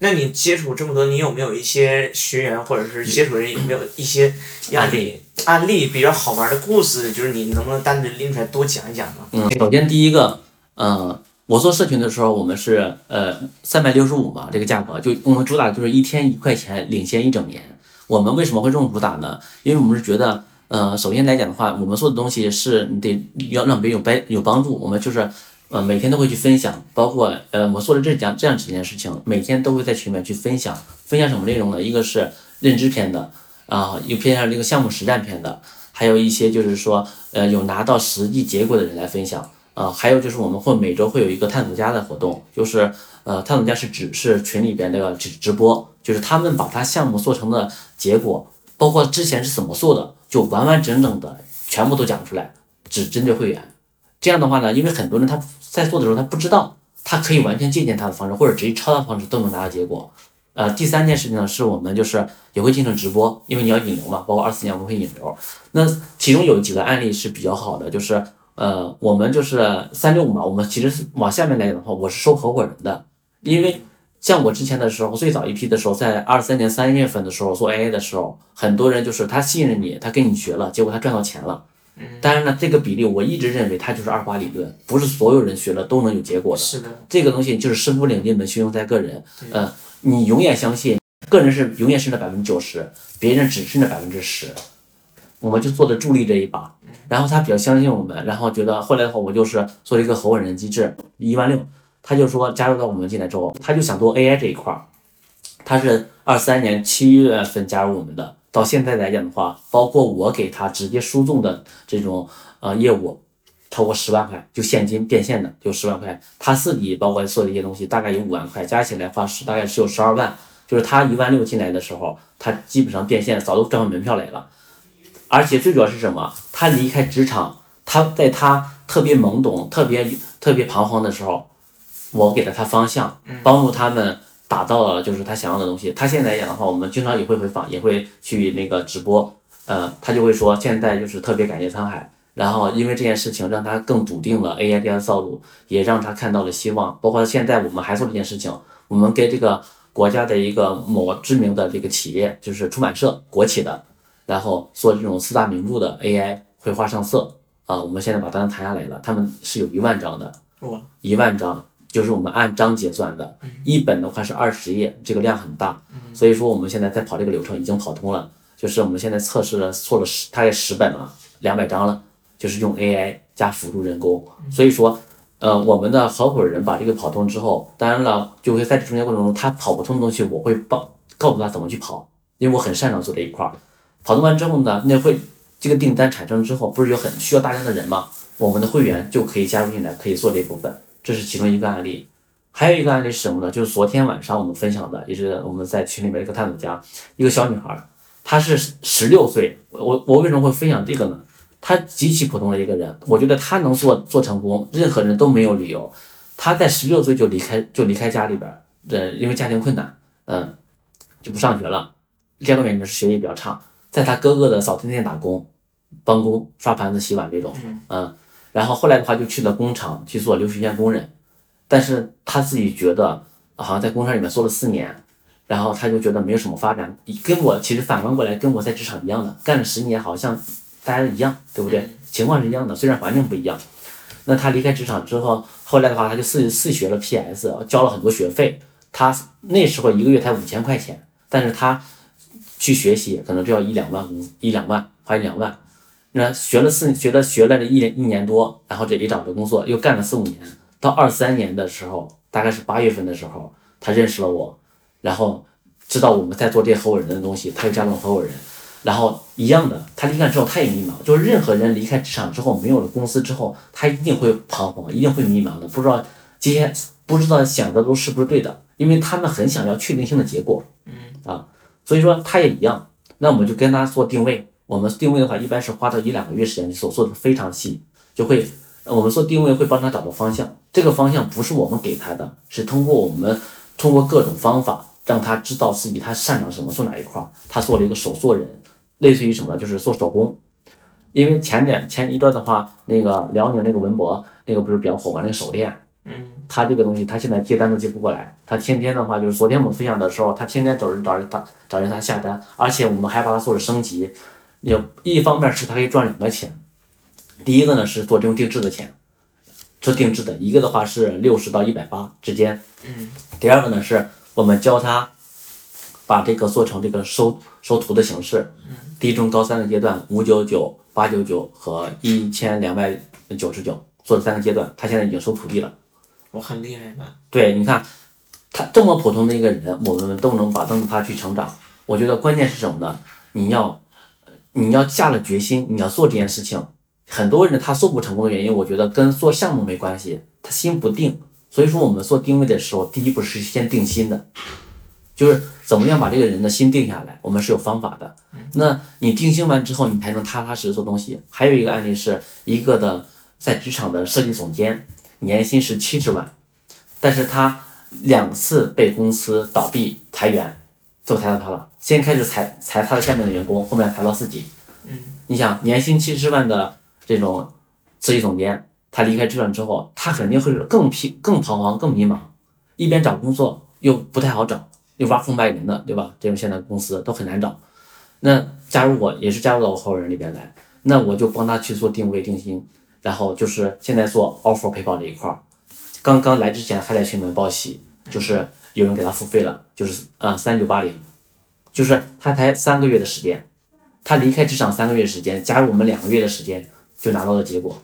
那你接触这么多，你有没有一些学员或者是接触人有没有一些案例案例比较好玩的故事？就是你能不能单独拎出来多讲一讲呢？嗯，首先第一个，嗯，我做社群的时候，我们是呃三百六十五嘛，这个价格就我们主打就是一天一块钱，领先一整年。我们为什么会这么主打呢？因为我们是觉得，呃，首先来讲的话，我们做的东西是你得要让别人有帮有帮助，我们就是。呃，每天都会去分享，包括呃，我做了这讲这样几件事情，每天都会在群里面去分享，分享什么内容呢？一个是认知篇的，啊，又偏向这个项目实战篇的，还有一些就是说，呃，有拿到实际结果的人来分享，啊，还有就是我们会每周会有一个探索家的活动，就是呃，探索家是指是群里边那个直直播，就是他们把他项目做成的结果，包括之前是怎么做的，就完完整整的全部都讲出来，只针对会员。这样的话呢，因为很多人他在做的时候他不知道，他可以完全借鉴他的方式，或者直接抄他的方式都能拿到结果。呃，第三件事情呢，是我们就是也会进行直播，因为你要引流嘛，包括二四年我们会引流。那其中有几个案例是比较好的，就是呃，我们就是三六五嘛，我们其实是往下面来讲的话，我是收合伙人的，因为像我之前的时候，最早一批的时候，在二三年三月份的时候做 AA 的时候，很多人就是他信任你，他跟你学了，结果他赚到钱了。当然了，这个比例我一直认为它就是二八理论，不是所有人学了都能有结果的。是的，这个东西就是师傅领进门，学用在个人。嗯，你永远相信个人是永远是那百分之九十，别人只是那百分之十。我们就做的助力这一把，然后他比较相信我们，然后觉得后来的话，我就是做了一个合伙人机制，一万六，他就说加入到我们进来之后，他就想做 AI 这一块儿，他是二三年七月份加入我们的。到现在来讲的话，包括我给他直接输送的这种呃业务，超过十万块，就现金变现的就十万块。他自己包括做的一些东西，大概有五万块，加起来的话是大概是有十二万。就是他一万六进来的时候，他基本上变现早都赚回门票来了。而且最主要是什么？他离开职场，他在他特别懵懂、特别特别彷徨的时候，我给了他方向，帮助他们。打造了就是他想要的东西。他现在来讲的话，我们经常也会回访，也会去那个直播。呃，他就会说现在就是特别感谢沧海，然后因为这件事情让他更笃定了 AI 这样的道路，也让他看到了希望。包括现在我们还做这件事情，我们给这个国家的一个某知名的这个企业，就是出版社国企的，然后做这种四大名著的 AI 绘画上色啊。我们现在把单谈下来了，他们是有一万张的，一万张。就是我们按章结算的，一本的话是二十页，这个量很大，所以说我们现在在跑这个流程已经跑通了。就是我们现在测试了做了十，大概十本了，两百张了，就是用 AI 加辅助人工。所以说，呃，我们的合伙人把这个跑通之后，当然了，就会在这中间过程中，他跑不通的东西，我会帮告诉他怎么去跑，因为我很擅长做这一块儿。跑通完之后呢，那会这个订单产生之后，不是有很需要大量的人吗？我们的会员就可以加入进来，可以做这部分。这是其中一个案例，还有一个案例是什么呢？就是昨天晚上我们分享的，也是我们在群里面一个探索家，一个小女孩，她是十六岁。我我为什么会分享这个呢？她极其普通的一个人，我觉得她能做做成功，任何人都没有理由。她在十六岁就离开就离开家里边儿，呃，因为家庭困难，嗯，就不上学了。第二个原因是学习比较差，在她哥哥的扫地店打工，帮工刷盘子、洗碗这种，嗯，然后后来的话就去了工厂去做流水线工人。但是他自己觉得，好像在工厂里面做了四年，然后他就觉得没有什么发展，跟我其实反观过来，跟我在职场一样的，干了十年，好像大家一样，对不对？情况是一样的，虽然环境不一样。那他离开职场之后，后来的话，他就自自学了 PS，交了很多学费。他那时候一个月才五千块钱，但是他去学习可能就要一两万五一两万花一两万。那学了四学了学了一一年多，然后这里找着工作，又干了四五年。到二三年的时候，大概是八月份的时候，他认识了我，然后知道我们在做这些合伙人的东西，他又加入了合伙人，然后一样的，他离开之后他也迷茫，就是任何人离开职场之后，没有了公司之后，他一定会彷徨，一定会迷茫的，不知道今天不知道想的都是不是对的，因为他们很想要确定性的结果，嗯啊，所以说他也一样，那我们就跟他做定位，我们定位的话，一般是花到一两个月时间，所做的非常细，就会。我们做定位会帮他找到方向，这个方向不是我们给他的，是通过我们通过各种方法让他知道自己他擅长什么，做哪一块儿。他做了一个手作人，类似于什么呢，就是做手工。因为前两前一段的话，那个辽宁那个文博那个不是比较火嘛？那个手链，嗯，他这个东西他现在接单都接不过来，他天天的话就是昨天我们分享的时候，他天天找人找人打找人他下单，而且我们还把他做了升级，也一方面是他可以赚两个钱。第一个呢是做这种定制的钱，做定制的一个的话是六十到一百八之间。嗯。第二个呢是我们教他把这个做成这个收收徒的形式。嗯。低中高三的阶段，五九九、八九九和一千两百九十九做了三个阶段，他现在已经收徒弟了。我很厉害吧？对，你看他这么普通的一个人，我们都能把帮助他去成长。我觉得关键是什么呢？你要你要下了决心，你要做这件事情。很多人他做不成功的原因，我觉得跟做项目没关系，他心不定。所以说我们做定位的时候，第一步是先定心的，就是怎么样把这个人的心定下来，我们是有方法的。那你定心完之后，你才能踏踏实实做东西。还有一个案例是一个的在职场的设计总监，年薪是七十万，但是他两次被公司倒闭裁员，就裁到他了。先开始裁裁他的下面的员工，后面裁到自己。嗯，你想年薪七十万的。这种设计总监，他离开职场之后，他肯定会更疲、更彷徨、更迷茫，一边找工作又不太好找，又挖空白人的，对吧？这种现在公司都很难找。那加入我也是加入到我合伙人里边来，那我就帮他去做定位定薪，然后就是现在做 offer 陪跑这一块儿。刚刚来之前还在群里面报喜，就是有人给他付费了，就是啊三九八零，就是他才三个月的时间，他离开职场三个月时间，加入我们两个月的时间。就拿到了结果，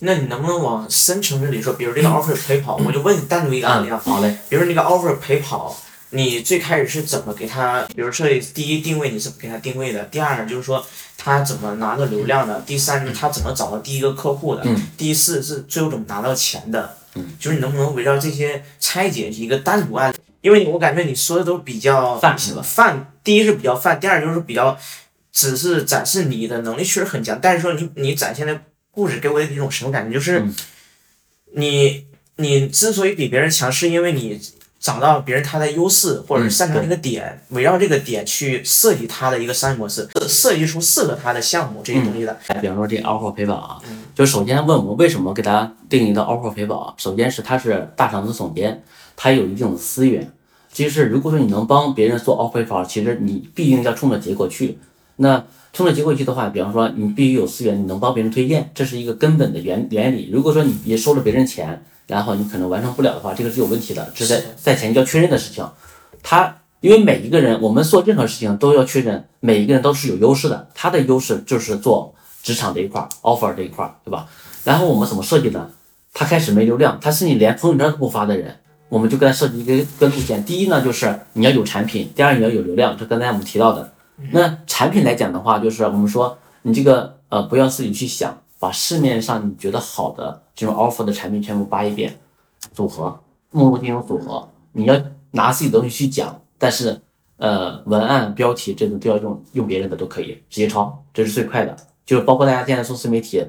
那你能不能往深层次里说？比如这个 offer 陪跑，我就问你单独一个案例啊。好嘞。比如那个 offer 陪跑，你最开始是怎么给他？比如说第一定位你是给他定位的？第二呢，就是说他怎么拿到流量的？第三，他怎么找到第一个客户的？第四是最后怎么拿到钱的？就是你能不能围绕这些拆解一个单独案例？因为我感觉你说的都比较泛是吧？泛，第一是比较泛，第二就是比较。只是展示你的能力确实很强，但是说你你展现的故事给我的一种什么感觉？就是你你之所以比别人强，是因为你找到别人他的优势或者擅长一个点，围绕这个点去设计他的一个商业模式，设计出适合他的项目这些东西的。比方说这 offer 陪跑啊，就首先问我们为什么给他定一个 offer 陪跑？首先是他是大厂的总监，他有一定的资源。其实如果说你能帮别人做 offer 陪跑，其实你必定要冲着结果去。那冲着结果去的话，比方说你必须有资源，你能帮别人推荐，这是一个根本的原原理。如果说你也收了别人钱，然后你可能完成不了的话，这个是有问题的，这是在在前期要确认的事情。他因为每一个人，我们做任何事情都要确认，每一个人都是有优势的。他的优势就是做职场这一块，offer 这一块，对吧？然后我们怎么设计呢？他开始没流量，他是你连朋友圈都不发的人，我们就给他设计一个个路线。第一呢，就是你要有产品；第二，你要有流量，这刚才我们提到的。那产品来讲的话，就是我们说你这个呃，不要自己去想，把市面上你觉得好的这种 offer 的产品全部扒一遍，组合，目录进行组合，你要拿自己的东西去讲，但是呃文案标题这种都要用用别人的都可以直接抄，这是最快的。就是包括大家现在做自媒体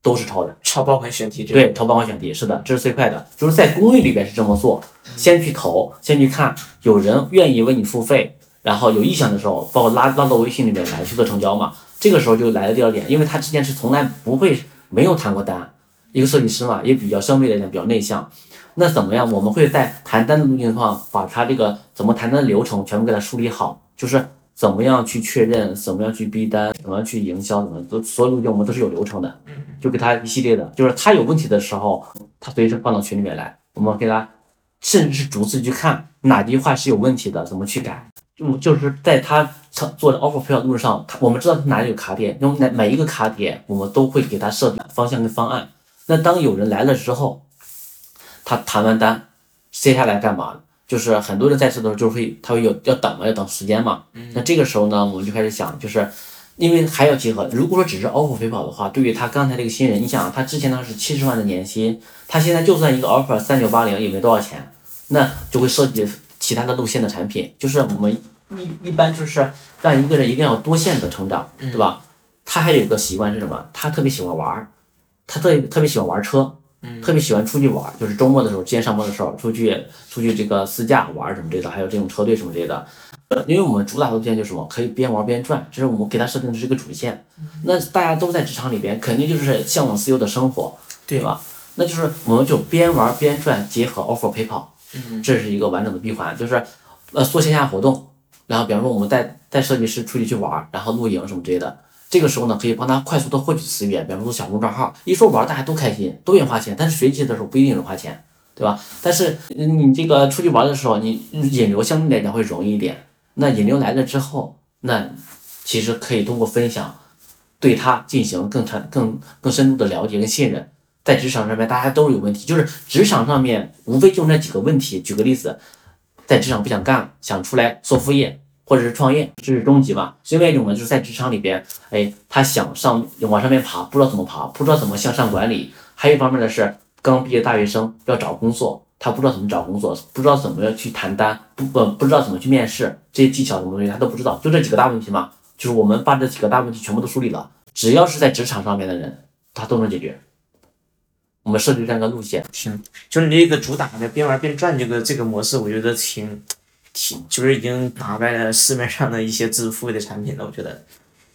都是抄的，抄爆款选题对，抄爆款选题是的，这是最快的。就是在公寓里边是这么做，先去投，先去看有人愿意为你付费，然后有意向的时候，包括拉拉到微信里面来去做成交嘛。这个时候就来了第二点，因为他之前是从来不会没有谈过单，一个设计师嘛，也比较相对来讲比较内向。那怎么样？我们会在谈单的路径上，把他这个怎么谈单的流程全部给他梳理好，就是怎么样去确认，怎么样去逼单，怎么样去营销，怎么都所有路径我们都是有流程的，就给他一系列的，就是他有问题的时候，他随时放到群里面来，我们给他，甚至是逐字去看哪句话是有问题的，怎么去改。就就是在他做的 offer 配套路上，他我们知道他哪里有卡点，用每每一个卡点，我们都会给他设定方向跟方案。那当有人来了之后，他谈完单，接下来干嘛？就是很多人在这的时候就会他会有要等嘛，要等时间嘛。那这个时候呢，我们就开始想，就是因为还要结合，如果说只是 offer 陪跑的话，对于他刚才这个新人，你想他之前呢是七十万的年薪，他现在就算一个 offer 三九八零也没多少钱，那就会涉及其他的路线的产品，就是我们一一般就是让一个人一定要多线的成长，对吧？他还有一个习惯是什么？他特别喜欢玩儿，他特特别喜欢玩车。特别喜欢出去玩，就是周末的时候，之前上班的时候出去出去这个自驾玩什么之类的，还有这种车队什么之类的。因为我们主打的路线就是什么，可以边玩边赚，这是我们给他设定的这个主线。那大家都在职场里边，肯定就是向往自由的生活，对吧？那就是我们就边玩边赚，结合 offer 陪跑，这是一个完整的闭环，就是呃做线下活动，然后比方说我们带带设计师出去去玩，然后露营什么之类的。这个时候呢，可以帮他快速的获取资源，比方说小众账号，一说玩大家都开心，都愿意花钱，但是学习的时候不一定能花钱，对吧？但是你这个出去玩的时候，你引流相对来讲会容易一点。那引流来了之后，那其实可以通过分享，对他进行更长、更更深度的了解跟信任。在职场上面，大家都有问题，就是职场上面无非就那几个问题。举个例子，在职场不想干了，想出来做副业。或者是创业，这是终极嘛？另外一种呢，就是在职场里边，哎，他想上往上面爬，不知道怎么爬，不知道怎么向上管理。还有一方面呢是刚毕业大学生要找工作，他不知道怎么找工作，不知道怎么样去谈单，不不不知道怎么去面试，这些技巧什么东西他都不知道，就这几个大问题嘛。就是我们把这几个大问题全部都梳理了，只要是在职场上面的人，他都能解决。我们设计这样一个路线，行，就是你这个主打的边玩边赚这个这个模式，我觉得挺。挺就是已经打败了市面上的一些自付费的产品了，我觉得，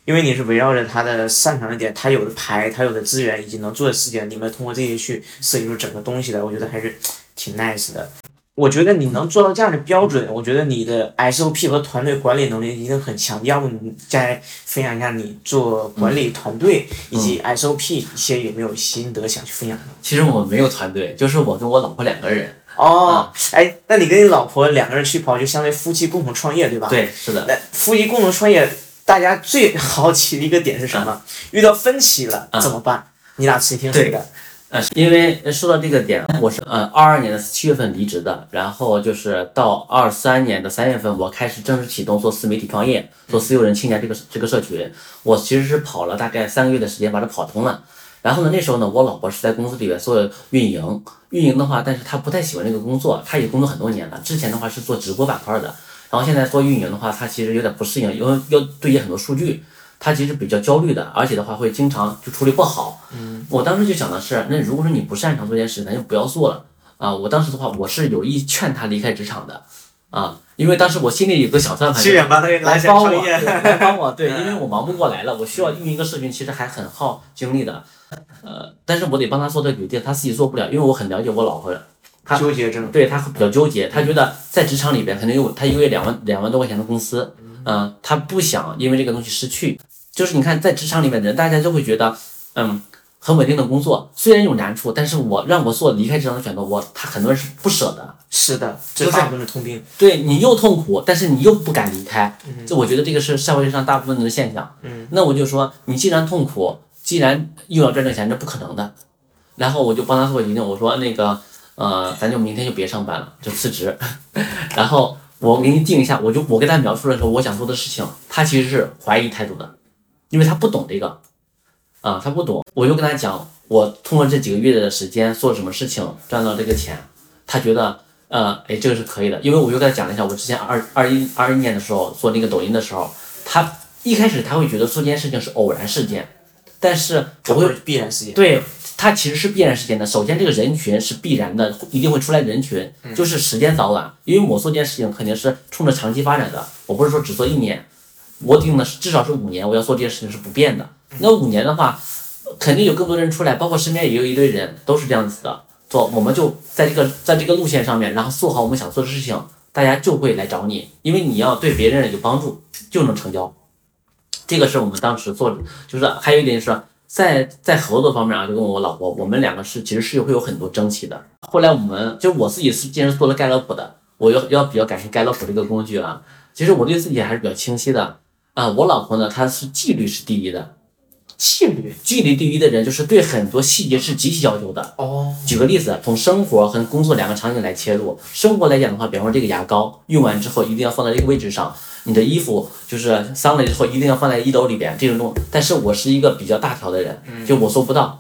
因为你是围绕着他的擅长的点，他有的牌，他有的资源以及能做的事情，你们通过这些去设计出整个东西来，我觉得还是挺 nice 的。我觉得你能做到这样的标准，我觉得你的 SOP 和团队管理能力一定很强。要不你再分享一下你做管理团队以及 SOP 一些有没有心得想去分享的？其实我没有团队，就是我跟我老婆两个人。哦，哎，那你跟你老婆两个人去跑，就相当于夫妻共同创业，对吧？对，是的。那夫妻共同创业，大家最 好奇的一个点是什么？遇到分歧了怎么办？你俩谁听谁的？因为说到这个点，我是呃二二年的七月份离职的，然后就是到二三年的三月份，我开始正式启动做自媒体创业，做私有人青年这个这个社群。我其实是跑了大概三个月的时间，把它跑通了。然后呢，那时候呢，我老婆是在公司里边做运营，运营的话，但是她不太喜欢这个工作，她也工作很多年了。之前的话是做直播板块的，然后现在做运营的话，她其实有点不适应，因为要对接很多数据，她其实比较焦虑的，而且的话会经常就处理不好。嗯，我当时就想的是，那如果说你不擅长这件事，咱就不要做了。啊。我当时的话，我是有意劝他离开职场的。啊，因为当时我心里有个小算盘，来帮我，来帮我，对，因为我忙不过来了，我需要运营一个社群，其实还很耗精力的。呃，但是我得帮他做这个决定，他自己做不了，因为我很了解我老婆，他纠结症，对他比较纠结，他觉得在职场里边肯定有他一个月两万两万多块钱的工资，嗯，他不想因为这个东西失去，就是你看在职场里面的人，大家就会觉得，嗯，很稳定的工作，虽然有难处，但是我让我做离开职场的选择，我他很多人是不舍得，是的，这大部分是通病，对你又痛苦，但是你又不敢离开，这我觉得这个是社会上大部分人的现象，嗯，那我就说你既然痛苦。既然又要赚这钱，这不可能的。然后我就帮他做决定，我说那个，呃，咱就明天就别上班了，就辞职。然后我给你定一下，我就我跟他描述的时候，我想做的事情，他其实是怀疑态度的，因为他不懂这个，啊，他不懂。我就跟他讲，我通过这几个月的时间做什么事情赚到这个钱，他觉得呃，哎，这个是可以的，因为我就跟他讲了一下，我之前二二一二一年的时候做那个抖音的时候，他一开始他会觉得做这件事情是偶然事件，但是我会它不是必然事件。对，他其实是必然事件的。首先，这个人群是必然的，一定会出来人群，就是时间早晚。因为我做这件事情肯定是冲着长期发展的，我不是说只做一年，我定的是至少是五年，我要做这件事情是不变的。那五年的话，肯定有更多人出来，包括身边也有一堆人都是这样子的。做，我们就在这个在这个路线上面，然后做好我们想做的事情，大家就会来找你，因为你要对别人有帮助，就能成交。这个是我们当时做，就是还有一点是在在合作方面啊，就跟我老婆，我们两个是其实是会有很多争气的。后来我们就我自己是既然做了盖洛普的，我要要比较感谢盖洛普这个工具啊。其实我对自己还是比较清晰的啊。我老婆呢，她是纪律是第一的，纪律纪律第一的人就是对很多细节是极其要求的。哦，举个例子，从生活和工作两个场景来切入。生活来讲的话，比方说这个牙膏用完之后一定要放在这个位置上，你的衣服就是脏了之后一定要放在衣兜里边，这种东。但是我是一个比较大条的人，就我做不到，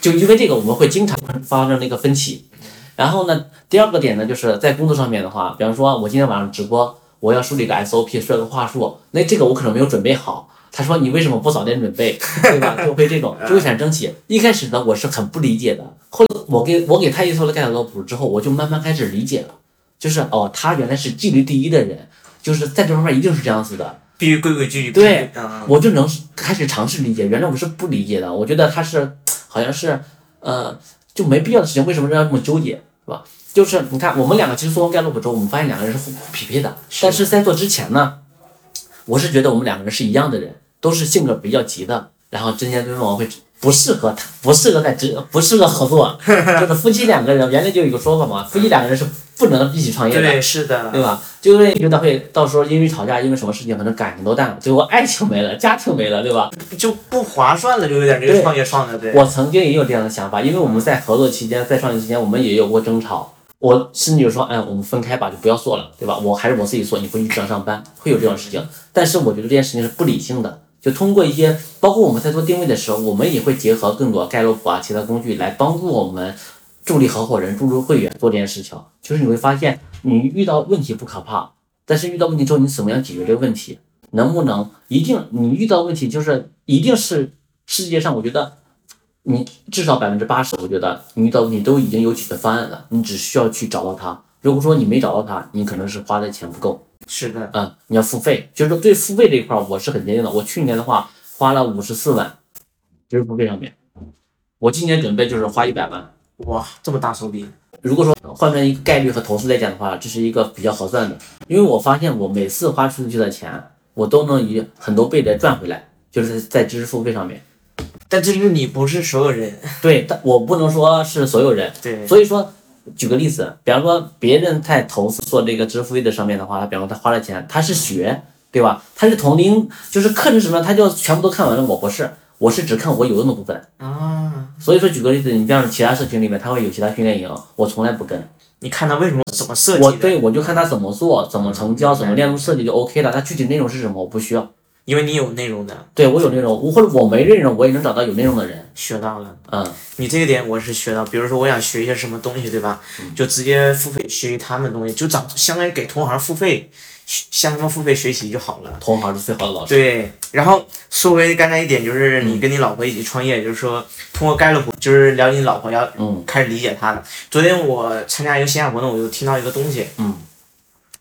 就因为这个我们会经常发生那个分歧。然后呢，第二个点呢，就是在工作上面的话，比方说我今天晚上直播，我要梳理个 SOP，说个话术，那这个我可能没有准备好。他说你为什么不早点准备，对吧？就会这种，就会产生争气。一开始呢，我是很不理解的。后来我给我给他一做了盖洛普之后，我就慢慢开始理解了，就是哦，他原来是纪律第一的人，就是在这方面一定是这样子的。必须规规矩矩。对嗯，我就能开始尝试理解，原来我是不理解的。我觉得他是好像是呃，就没必要的事情，为什么要这么纠结，是吧？就是你看，我们两个其实做完盖洛普之后，我们发现两个人是互互匹配的，但是在做之前呢，我是觉得我们两个人是一样的人，都是性格比较急的，然后之间对方会不适合他，不适合在职，不适合合作，就是夫妻两个人，原来就有一个说法嘛，夫妻两个人是不能一起创业的，对，是的，对吧？就会觉得会到时候因为吵架，因为什么事情，可能感情都淡了，最后爱情没了，家庭没了，对吧？就不划算了，就有点这个创业创的，对。我曾经也有这样的想法，因为我们在合作期间，在创业期间，我们也有过争吵。我甚至就说，哎，我们分开吧，就不要做了，对吧？我还是我自己做，你回去正常上班，会有这种事情。但是我觉得这件事情是不理性的，就通过一些，包括我们在做定位的时候，我们也会结合更多盖洛普啊其他工具来帮助我们助力合伙人、助力会员做这件事情。就是你会发现，你遇到问题不可怕，但是遇到问题之后，你怎么样解决这个问题？能不能一定你遇到问题就是一定是世界上，我觉得你至少百分之八十，我觉得你遇到你都已经有解决方案了，你只需要去找到它。如果说你没找到它，你可能是花的钱不够，是的，嗯，你要付费。就是说对付费这一块儿，我是很坚定的。我去年的话花了五十四万，就是付费上面。我今年准备就是花一百万。哇，这么大手笔，如果说换成一个概率和投资来讲的话，这是一个比较合算的，因为我发现我每次花出去的钱，我都能以很多倍的赚回来，就是在知识付费上面。但这是你不是所有人，对，但我不能说是所有人，对，所以说，举个例子，比方说别人在投资做这个知识付费的上面的话，他比方说他花了钱，他是学，对吧？他是从零，就是课程什么，他就全部都看完了。我不是，我是只看我有用的部分。啊，所以说，举个例子，你像其他社群里面，他会有其他训练营，我从来不跟。你看他为什么怎么设计？我对我就看他怎么做，怎么成交，怎么链路设计就 OK 了。他具体内容是什么，我不需要。因为你有内容的，对我有内容，我或者我没内容，我也能找到有内容的人。学到了。嗯，你这个点我是学到，比如说我想学一些什么东西，对吧？就直接付费学习他们的东西，就找相当于给同行付费，学向他们付费学习就好了。同行是最好的老师。对，然后说回刚才一点，就是你跟你老婆一起创业，就是说通过盖洛普，就是了解你老婆，要嗯开始理解她了。昨天我参加一个线下活动，我就听到一个东西，嗯，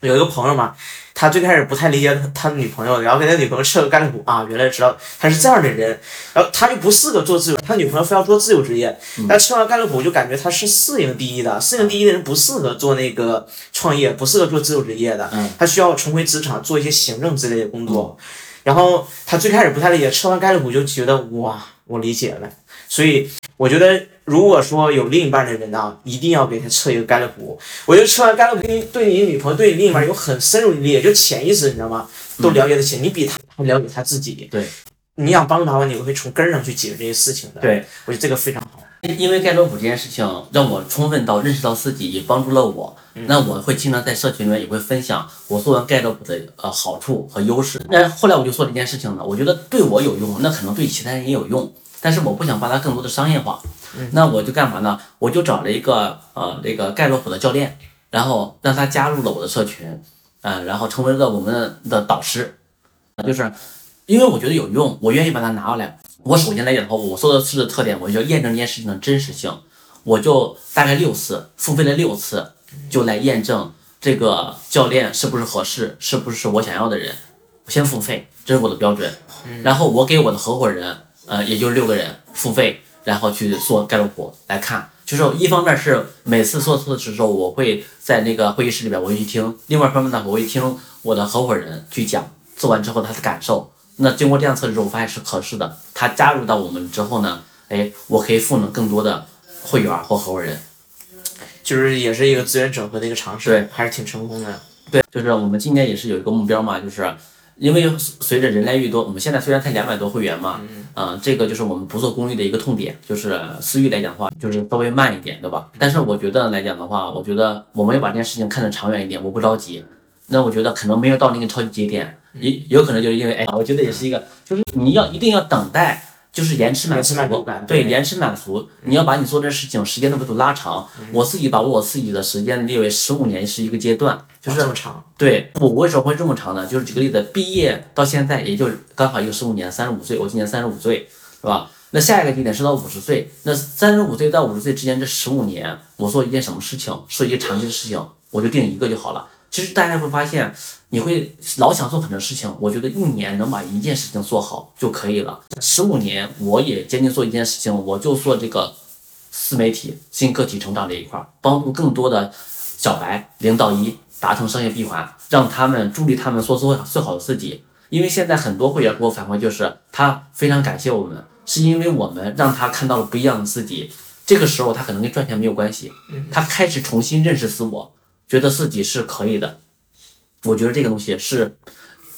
有一个朋友嘛，他最开始不太理解他他女朋友，然后给他女朋友吃个盖洛普啊，原来知道他是这样的人，然后他就不适合做自由，他女朋友非要做自由职业，但吃完盖洛普就感觉他是适应第一的，适应第一的人不适合做那个创业，不适合做自由职业的，嗯他需要重回职场做一些行政之类的工作。然后他最开始不太理解，吃完盖洛普就觉得哇，我理解了。所以我觉得，如果说有另一半的人呢，一定要给他测一个盖洛普。我觉得测完盖洛普，对你女朋友、对你另一半有很深入的理解，就潜意识，你知道吗？都了解的起，你比他还了解他自己。对，你想帮助他的话，你会从根儿上去解决这些事情的。，对，我觉得这个非常好。因为盖洛普这件事情让我充分到认识到自己，也帮助了我。嗯那我会经常在社群里面也会分享我做完盖洛普的呃好处和优势。那后来我就做这件事情了，我觉得对我有用，那可能对其他人也有用。但是我不想把它更多的商业化，那我就干嘛呢？我就找了一个呃那个盖洛普的教练，然后让他加入了我的社群，嗯、然后成为了我们的导师，就是因为我觉得有用，我愿意把它拿过来。我首先来讲的话，我说的是的特点，我就要验证这件事情的真实性，我就大概六次付费了六次，就来验证这个教练是不是合适，是不是我想要的人。我先付费，这是我的标准。然后我给我的合伙人，呃，也就是六个人付费，然后去做盖洛普来看。就是一方面是每次做测试的时候，我会在那个会议室里边我会去听；另外一方面呢，我会听我的合伙人去讲做完之后他的感受。那经过这样测试之后，我发现是合适的。他加入到我们之后呢，哎，我可以赋能更多的会员或合伙人。就是也是一个资源整合的一个尝试，对，还是挺成功的。对，就是我们今年也是有一个目标嘛，就是因为随着人来越多，我们现在虽然才两百多会员嘛，嗯、这个就是我们不做公益的一个痛点，就是私域来讲的话，就是稍微慢一点，对吧？但是我觉得来讲的话，我觉得我们要把这件事情看得长远一点，我不着急。那我觉得可能没有到那个超级节点，也有可能就是因为，哎，我觉得也是一个，就是你要一定要等待，就是延迟满足对，延迟满足，你要把你做这事情时间的维度拉长。我自己把我自己的时间列为十五年是一个阶段，就是这么长，对我为什么会这么长呢？就是举个例子，毕业到现在也就刚好一个十五年，三十五岁，我今年三十五岁，是吧？那下一个节点是到五十岁，那三十五岁到五十岁之间这十五年，我做一件什么事情，是一个长期的事情，我就定一个就好了。其实大家会发现，你会老想做很多事情，我觉得一年能把一件事情做好就可以了。十五年我也坚定做一件事情，我就做这个自媒体新个体成长这一块儿，帮助更多的小白零到一达成商业闭环，让他们助力他们做最最好的自己。因为现在很多会员给我反馈就是，他非常感谢我们，是因为我们让他看到了不一样的自己。这个时候他可能跟赚钱没有关系，他开始重新认识自我，觉得自己是可以的。我觉得这个东西是，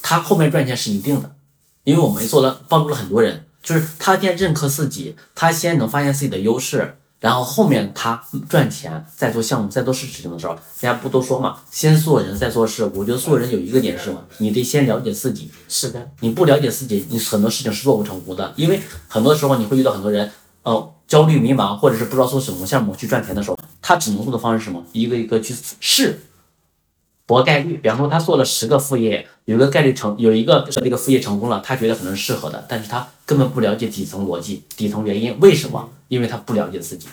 他后面赚钱是一定的，因为我们做了帮助了很多人，就是他先认可自己，他先能发现自己的优势，然后后面他赚钱，再做项目，再做事情的时候，人家不都说嘛，先做人再做事。我觉得做人有一个点是什么？你得先了解自己，是的，你不了解自己，你很多事情是做不成功的。因为很多时候你会遇到很多人，呃，焦虑迷茫，或者是不知道做什么项目去赚钱的时候，他只能做的方式是什么？一个一个去试，博概率。比方说他做了十个副业，有一个概率成，有一个那个副业成功了，他觉得可能适合的，但是他根本不了解底层逻辑、底层原因，为什么？因为他不了解自己。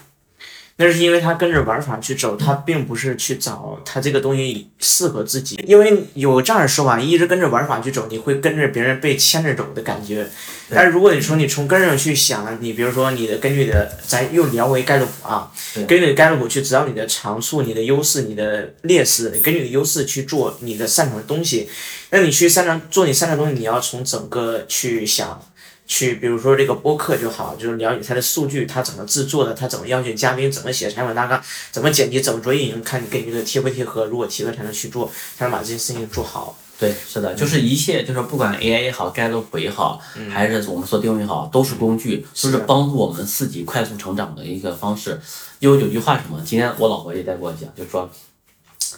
那是因为他跟着玩法去走，他并不是去找他这个东西适合自己。因为有这样的说法，一直跟着玩法去走，你会跟着别人被牵着走的感觉。但是如果你说你从根上去想，你比如说你的根据你的，咱又聊回盖洛普啊，根据你的盖洛普去知道你的长处、你的优势、你的劣势，根据你的优势去做你的擅长的东西。那你去擅长做你擅长的东西，你要从整个去想。去，比如说这个播客就好，就是了解它的数据，它怎么制作的，它怎么邀请嘉宾，怎么写采访大纲，怎么剪辑，怎么做运营，看你跟你这个贴不贴合。如果贴合，才能去做，才能把这些事情做好。对，是的，就是一切，就是不管 AI 也好，盖洛普也好，还是我们说定位也好，都是工具，都是帮助我们自己快速成长的一个方式。因为有句话什么？今天我老婆也在跟我讲，就是说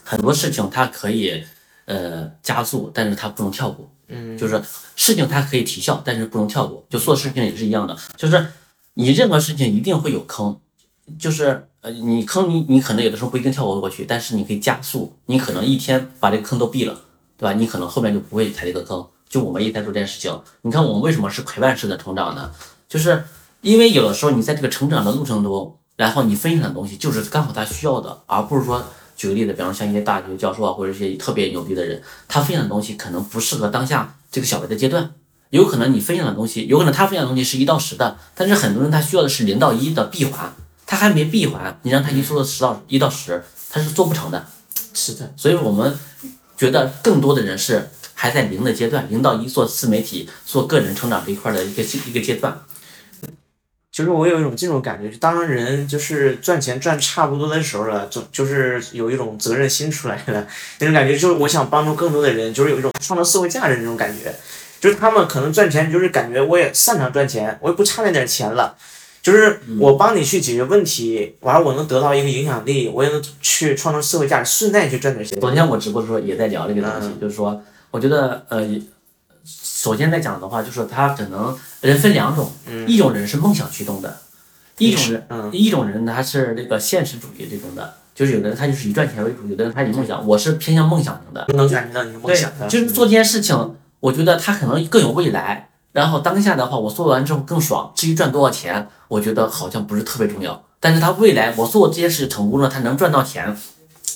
很多事情它可以呃加速，但是它不能跳过。嗯，就是事情它可以提效，但是不能跳过。就做事情也是一样的，就是你任何事情一定会有坑，就是呃你坑你你可能有的时候不一定跳过过去，但是你可以加速，你可能一天把这个坑都闭了。对吧？你可能后面就不会踩这个坑。就我们一直在做这件事情，你看我们为什么是陪伴式的成长呢？就是因为有的时候你在这个成长的路程中，然后你分享的东西就是刚好他需要的，而不是说举个例子，比方说像一些大学教授啊，或者一些特别牛逼的人，他分享的东西可能不适合当下这个小白的阶段。有可能你分享的东西，有可能他分享的东西是一到十的，但是很多人他需要的是零到一的闭环，他还没闭环，你让他一做到十到一到十，他是做不成的。是的，所以我们觉得更多的人是还在零的阶段，零到一做自媒体、做个人成长这一块的一个一个阶段。就是我有一种这种感觉，就当人就是赚钱赚差不多的时候了，就就是有一种责任心出来了，那种感觉就是我想帮助更多的人，就是有一种创造社会价值那种感觉。就是他们可能赚钱，就是感觉我也擅长赚钱，我也不差那点钱了。就是我帮你去解决问题，完了我能得到一个影响力，我也能去创造社会价值，顺带去赚点钱。昨天我直播的时候也在聊这个东西，就是说，我觉得呃，首先来讲的话，就是他可能人分两种，一种人是梦想驱动的，一种人，嗯一种人他是那个现实主义这种的，就是有的人他就是以赚钱为主，有的人他以梦想，我是偏向梦想型的。能感觉到你的梦想的，对，就是做这件事情，我觉得他可能更有未来。然后当下的话，我做完之后更爽。至于赚多少钱，我觉得好像不是特别重要。但是他未来我做这件事成功了，他能赚到钱，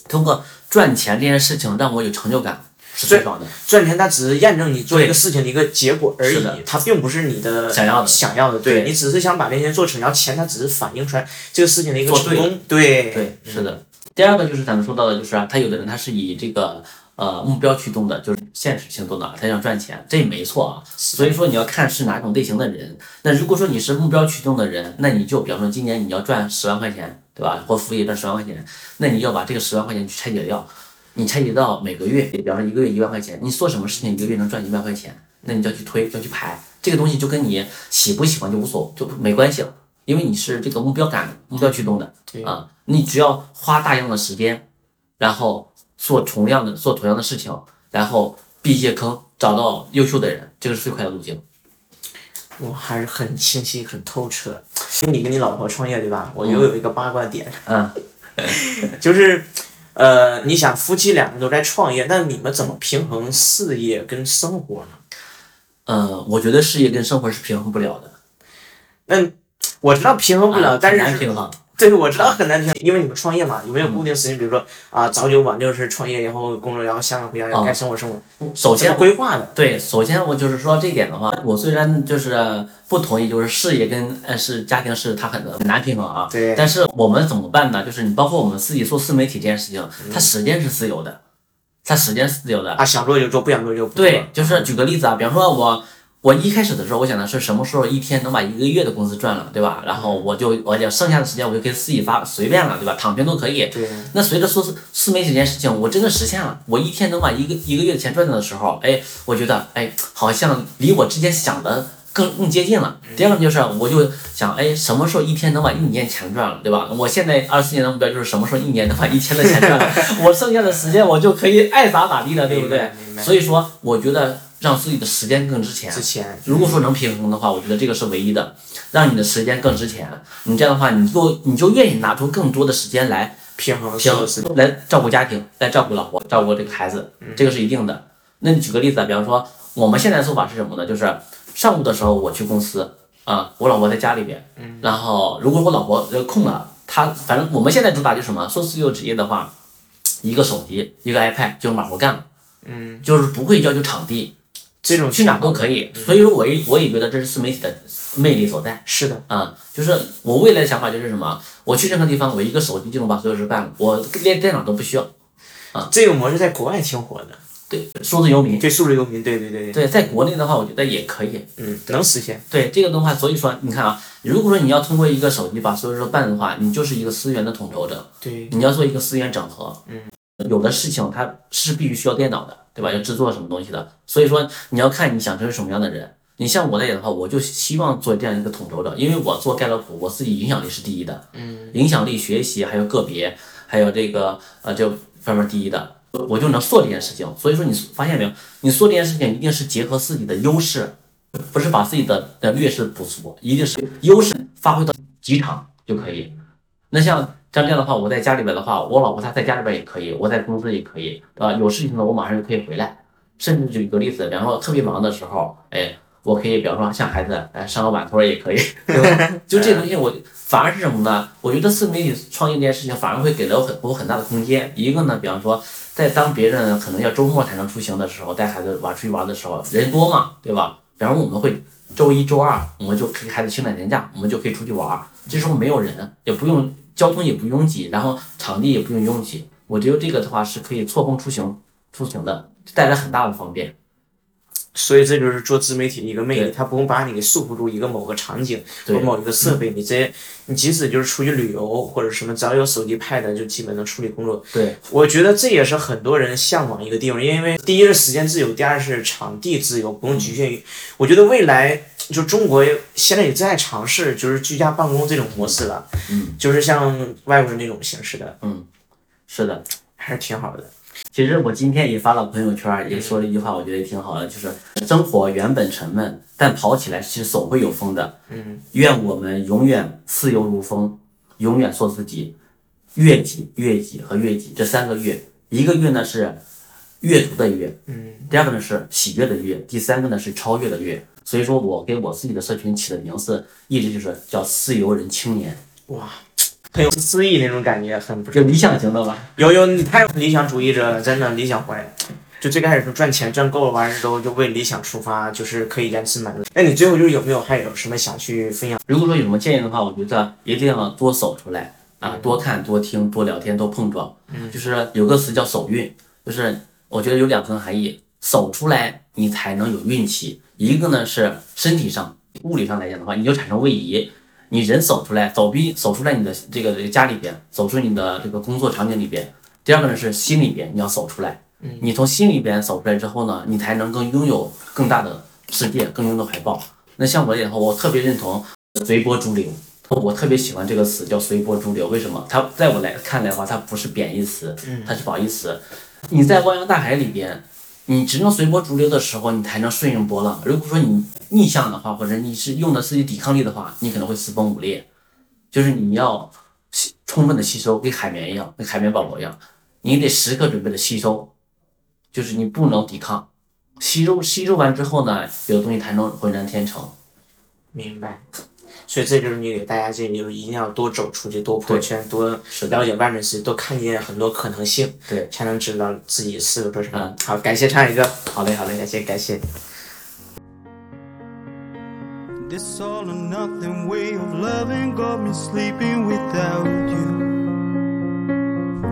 通过赚钱这件事情让我有成就感，是最爽的。赚钱它只是验证你做对一个事情的一个结果而已，它并不是你的想要的想要的，对对你只是想把这些做成，然后钱它只是反映出来这个事情的一个成功，对对，是的。第二个就是咱们说到的，就是啊，他有的人他是以这个呃目标驱动的，就是现实行动的，他想赚钱，这也没错啊。所以说你要看是哪种类型的人。那如果说你是目标驱动的人，那你就比方说今年你要赚十万块钱，对吧？或副业赚十万块钱，那你要把这个十万块钱去拆解掉，你拆解到每个月，比方说一个月一万块钱，你做什么事情一个月能赚一万块钱，那你就要去推，就要去排。这个东西就跟你喜不喜欢就无所就没关系了，因为你是这个目标感、目标驱动的。啊，你只要花大量的时间，然后做同样的做同样的事情，然后避一些坑，找到优秀的人，这个是最快的路径。我还是很清晰、很透彻。你跟你老婆创业对吧？我又有一个八卦点，嗯，就是，呃，你想夫妻两个都在创业，那你们怎么平衡事业跟生活呢？呃，我觉得事业跟生活是平衡不了的，那我知道平衡不了，啊但是难平衡。对，我知道很难平衡，因为你们创业嘛，有没有固定时间？比如说啊，早九晚六是创业，然后工作，然后下班回家，然后该生活生活，首先规划的？对，首先我就是说这一点的话，我虽然就是不同意，就是事业跟呃是家庭是它很很难平衡啊。对但是我们怎么办呢？就是你包括我们自己做自媒体这件事情，它时间是自由的，它时间是自由的。啊，想做就做，不想做就不做。对，就是举个例子啊，比方说我我一开始的时候，我想的是什么时候一天能把一个月的工资赚了，对吧？然后我就我就剩下的时间我就可以自己发随便了，对吧？躺平都可以。对，那随着说是自媒体这件事情，我真的实现了，我一天能把一个一个月的钱赚到的时候，哎，我觉得哎，好像离我之前想的更更接近了。第二个就是，我就想，哎，什么时候一天能把一年钱赚了，对吧？我现在二四年的目标就是什么时候一年能把一千的钱赚了，我剩下的时间我就可以爱咋咋地了，对不对所以说，我觉得让自己的时间更值钱。值钱如果说能平衡的话，我觉得这个是唯一的，让你的时间更值钱。你这样的话，你就你就愿意拿出更多的时间来平衡平所有事情。来照顾家庭，来照顾老婆，照顾这个孩子，这个是一定的。那你举个例子啊，比方说我们现在的做法是什么呢？就是上午的时候我去公司啊，我老婆在家里边，然后如果我老婆呃空了，她反正我们现在主打就是什么，做自由职业的话，一个手机一个 iPad 就马活干了，嗯，就是不会要求场地，这种去哪都可以。所以说我也我也觉得这是自媒体的魅力所在。是的，啊、就是我未来的想法就是什么？我去任何地方，我一个手机就能把所有事办了，我连电脑都不需要。啊这个模式在国外挺火的，对，数字游民。对数字游民，对对对对，对，在国内的话，我觉得也可以。嗯，能实现。对这个的话，所以说你看啊，如果说你要通过一个手机把所有事都办的话，你就是一个资源的统筹者，对，你要做一个资源整合。嗯，有的事情它是必须需要电脑的，对吧？要制作什么东西的，所以说你要看你想成为什么样的人。你像我来讲的话，我就希望做这样一个统筹者，因为我做盖洛普，我自己影响力是第一的，嗯，影响力、学习还有个别，还有这个呃这方面第一的，我就能做这件事情。所以说你发现没有，你做这件事情一定是结合自己的优势，不是把自己的的劣势补足，一定是优势发挥到极场就可以。那像像这样的话，我在家里边的话，我老婆她在家里边也可以，我在公司也可以，对吧？有事情呢，我马上就可以回来。甚至举个例子，比方说特别忙的时候，哎，我可以，比方说像孩子，哎，上个晚托也可以，对吧？就这东西，我反而是什么呢？我觉得自媒体创业这件事情反而会给了我很我很大的空间。一个呢，比方说，在当别人可能要周末才能出行的时候，带孩子玩出去玩的时候，人多嘛，对吧？比方说我们会周一周二，我们就给孩子请两天假，我们就可以出去玩。这时候没有人，也不用交通也不拥挤，然后场地也不用拥挤。我觉得这个的话是可以错峰出行出行的，带来很大的方便。所以这就是做自媒体的一个魅力对，它不用把你给束缚住一个某个场景或对。某一个设备，你直接你即使就是出去旅游或者什么，只要有手机 pad 就基本能处理工作。对，我觉得这也是很多人向往一个地方，因为第一是时间自由，第二是场地自由，不用局限于。我觉得未来就中国现在也在尝试就是居家办公这种模式了，嗯，就是像外国人那种形式的，嗯。是的，还是挺好的。其实我今天也发了朋友圈，也说了一句话，我觉得也挺好的，就是生活原本沉闷，但跑起来其实总会有风的。嗯，愿我们永远自由如风，永远做自己。悦己、悦己和悦己这三个悦，一个悦呢是阅读的悦，嗯，第二个呢是喜悦的悦，第三个呢是超越的悦。所以说我给我自己的社群起的名字，一直就是叫自由人青年，哇，很有诗意那种感觉，很不就理想型的吧。有有，你太理想主义者了，真的理想坏。就最开始赚钱赚够了完之后，就为理想出发，就是可以延迟满足。那你最后就是有没有还有什么想去分享？如果说有什么建议的话，我觉得一定要多走出来啊，多看、多听、多聊天、多碰撞。嗯，就是有个词叫走运，就是我觉得有两层含义，走出来你才能有运气。一个呢是身体上、物理上来讲的话，你就产生位移。你人走出来，走逼走出来你的这个家里边，走出你的这个工作场景里边。第二个呢是心里边，你要走出来。嗯，你从心里边走出来之后呢，你才能更拥有更大的世界，更拥有怀抱。那像我的话，我特别认同随波逐流，我特别喜欢这个词叫随波逐流。为什么？它在我来看来的话，它不是贬义词，它是褒义词。你在汪洋大海里边，你只能随波逐流的时候，你才能顺应波浪。如果说你逆向的话，或者你是用的自己抵抗力的话，你可能会四分五裂。就是你要吸充分的吸收，跟海绵一样，跟海绵宝宝一样，你得时刻准备的吸收。就是你不能抵抗，吸收吸收完之后呢，有东西才能浑然天成。明白。所以这就是你给大家建议，就是一定要多走出去，多破圈，多了解外面世界，多看见很多可能性，对才能知道自己适合做什么嗯。好，感谢唱一个，好嘞，好嘞。感谢感谢。This all or nothing way of loving got me sleeping without you.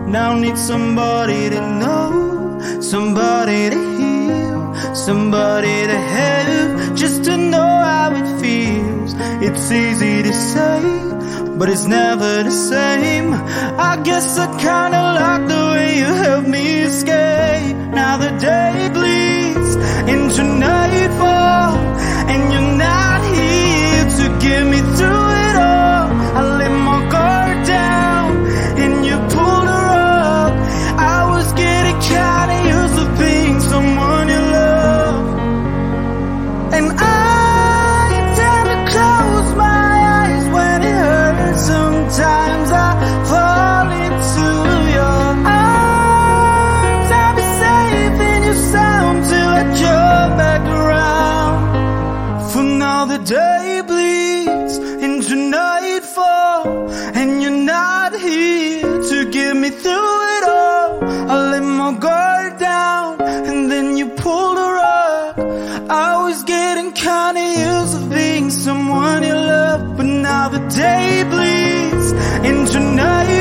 Now need somebody to know, somebody to heal, somebody to have, just to know how it feels. It's easy to say, but it's never the same. I guess I kinda like the way you help me escape. Now the day bleeds into nightfall, and you're not here to get me day bleeds into nightfall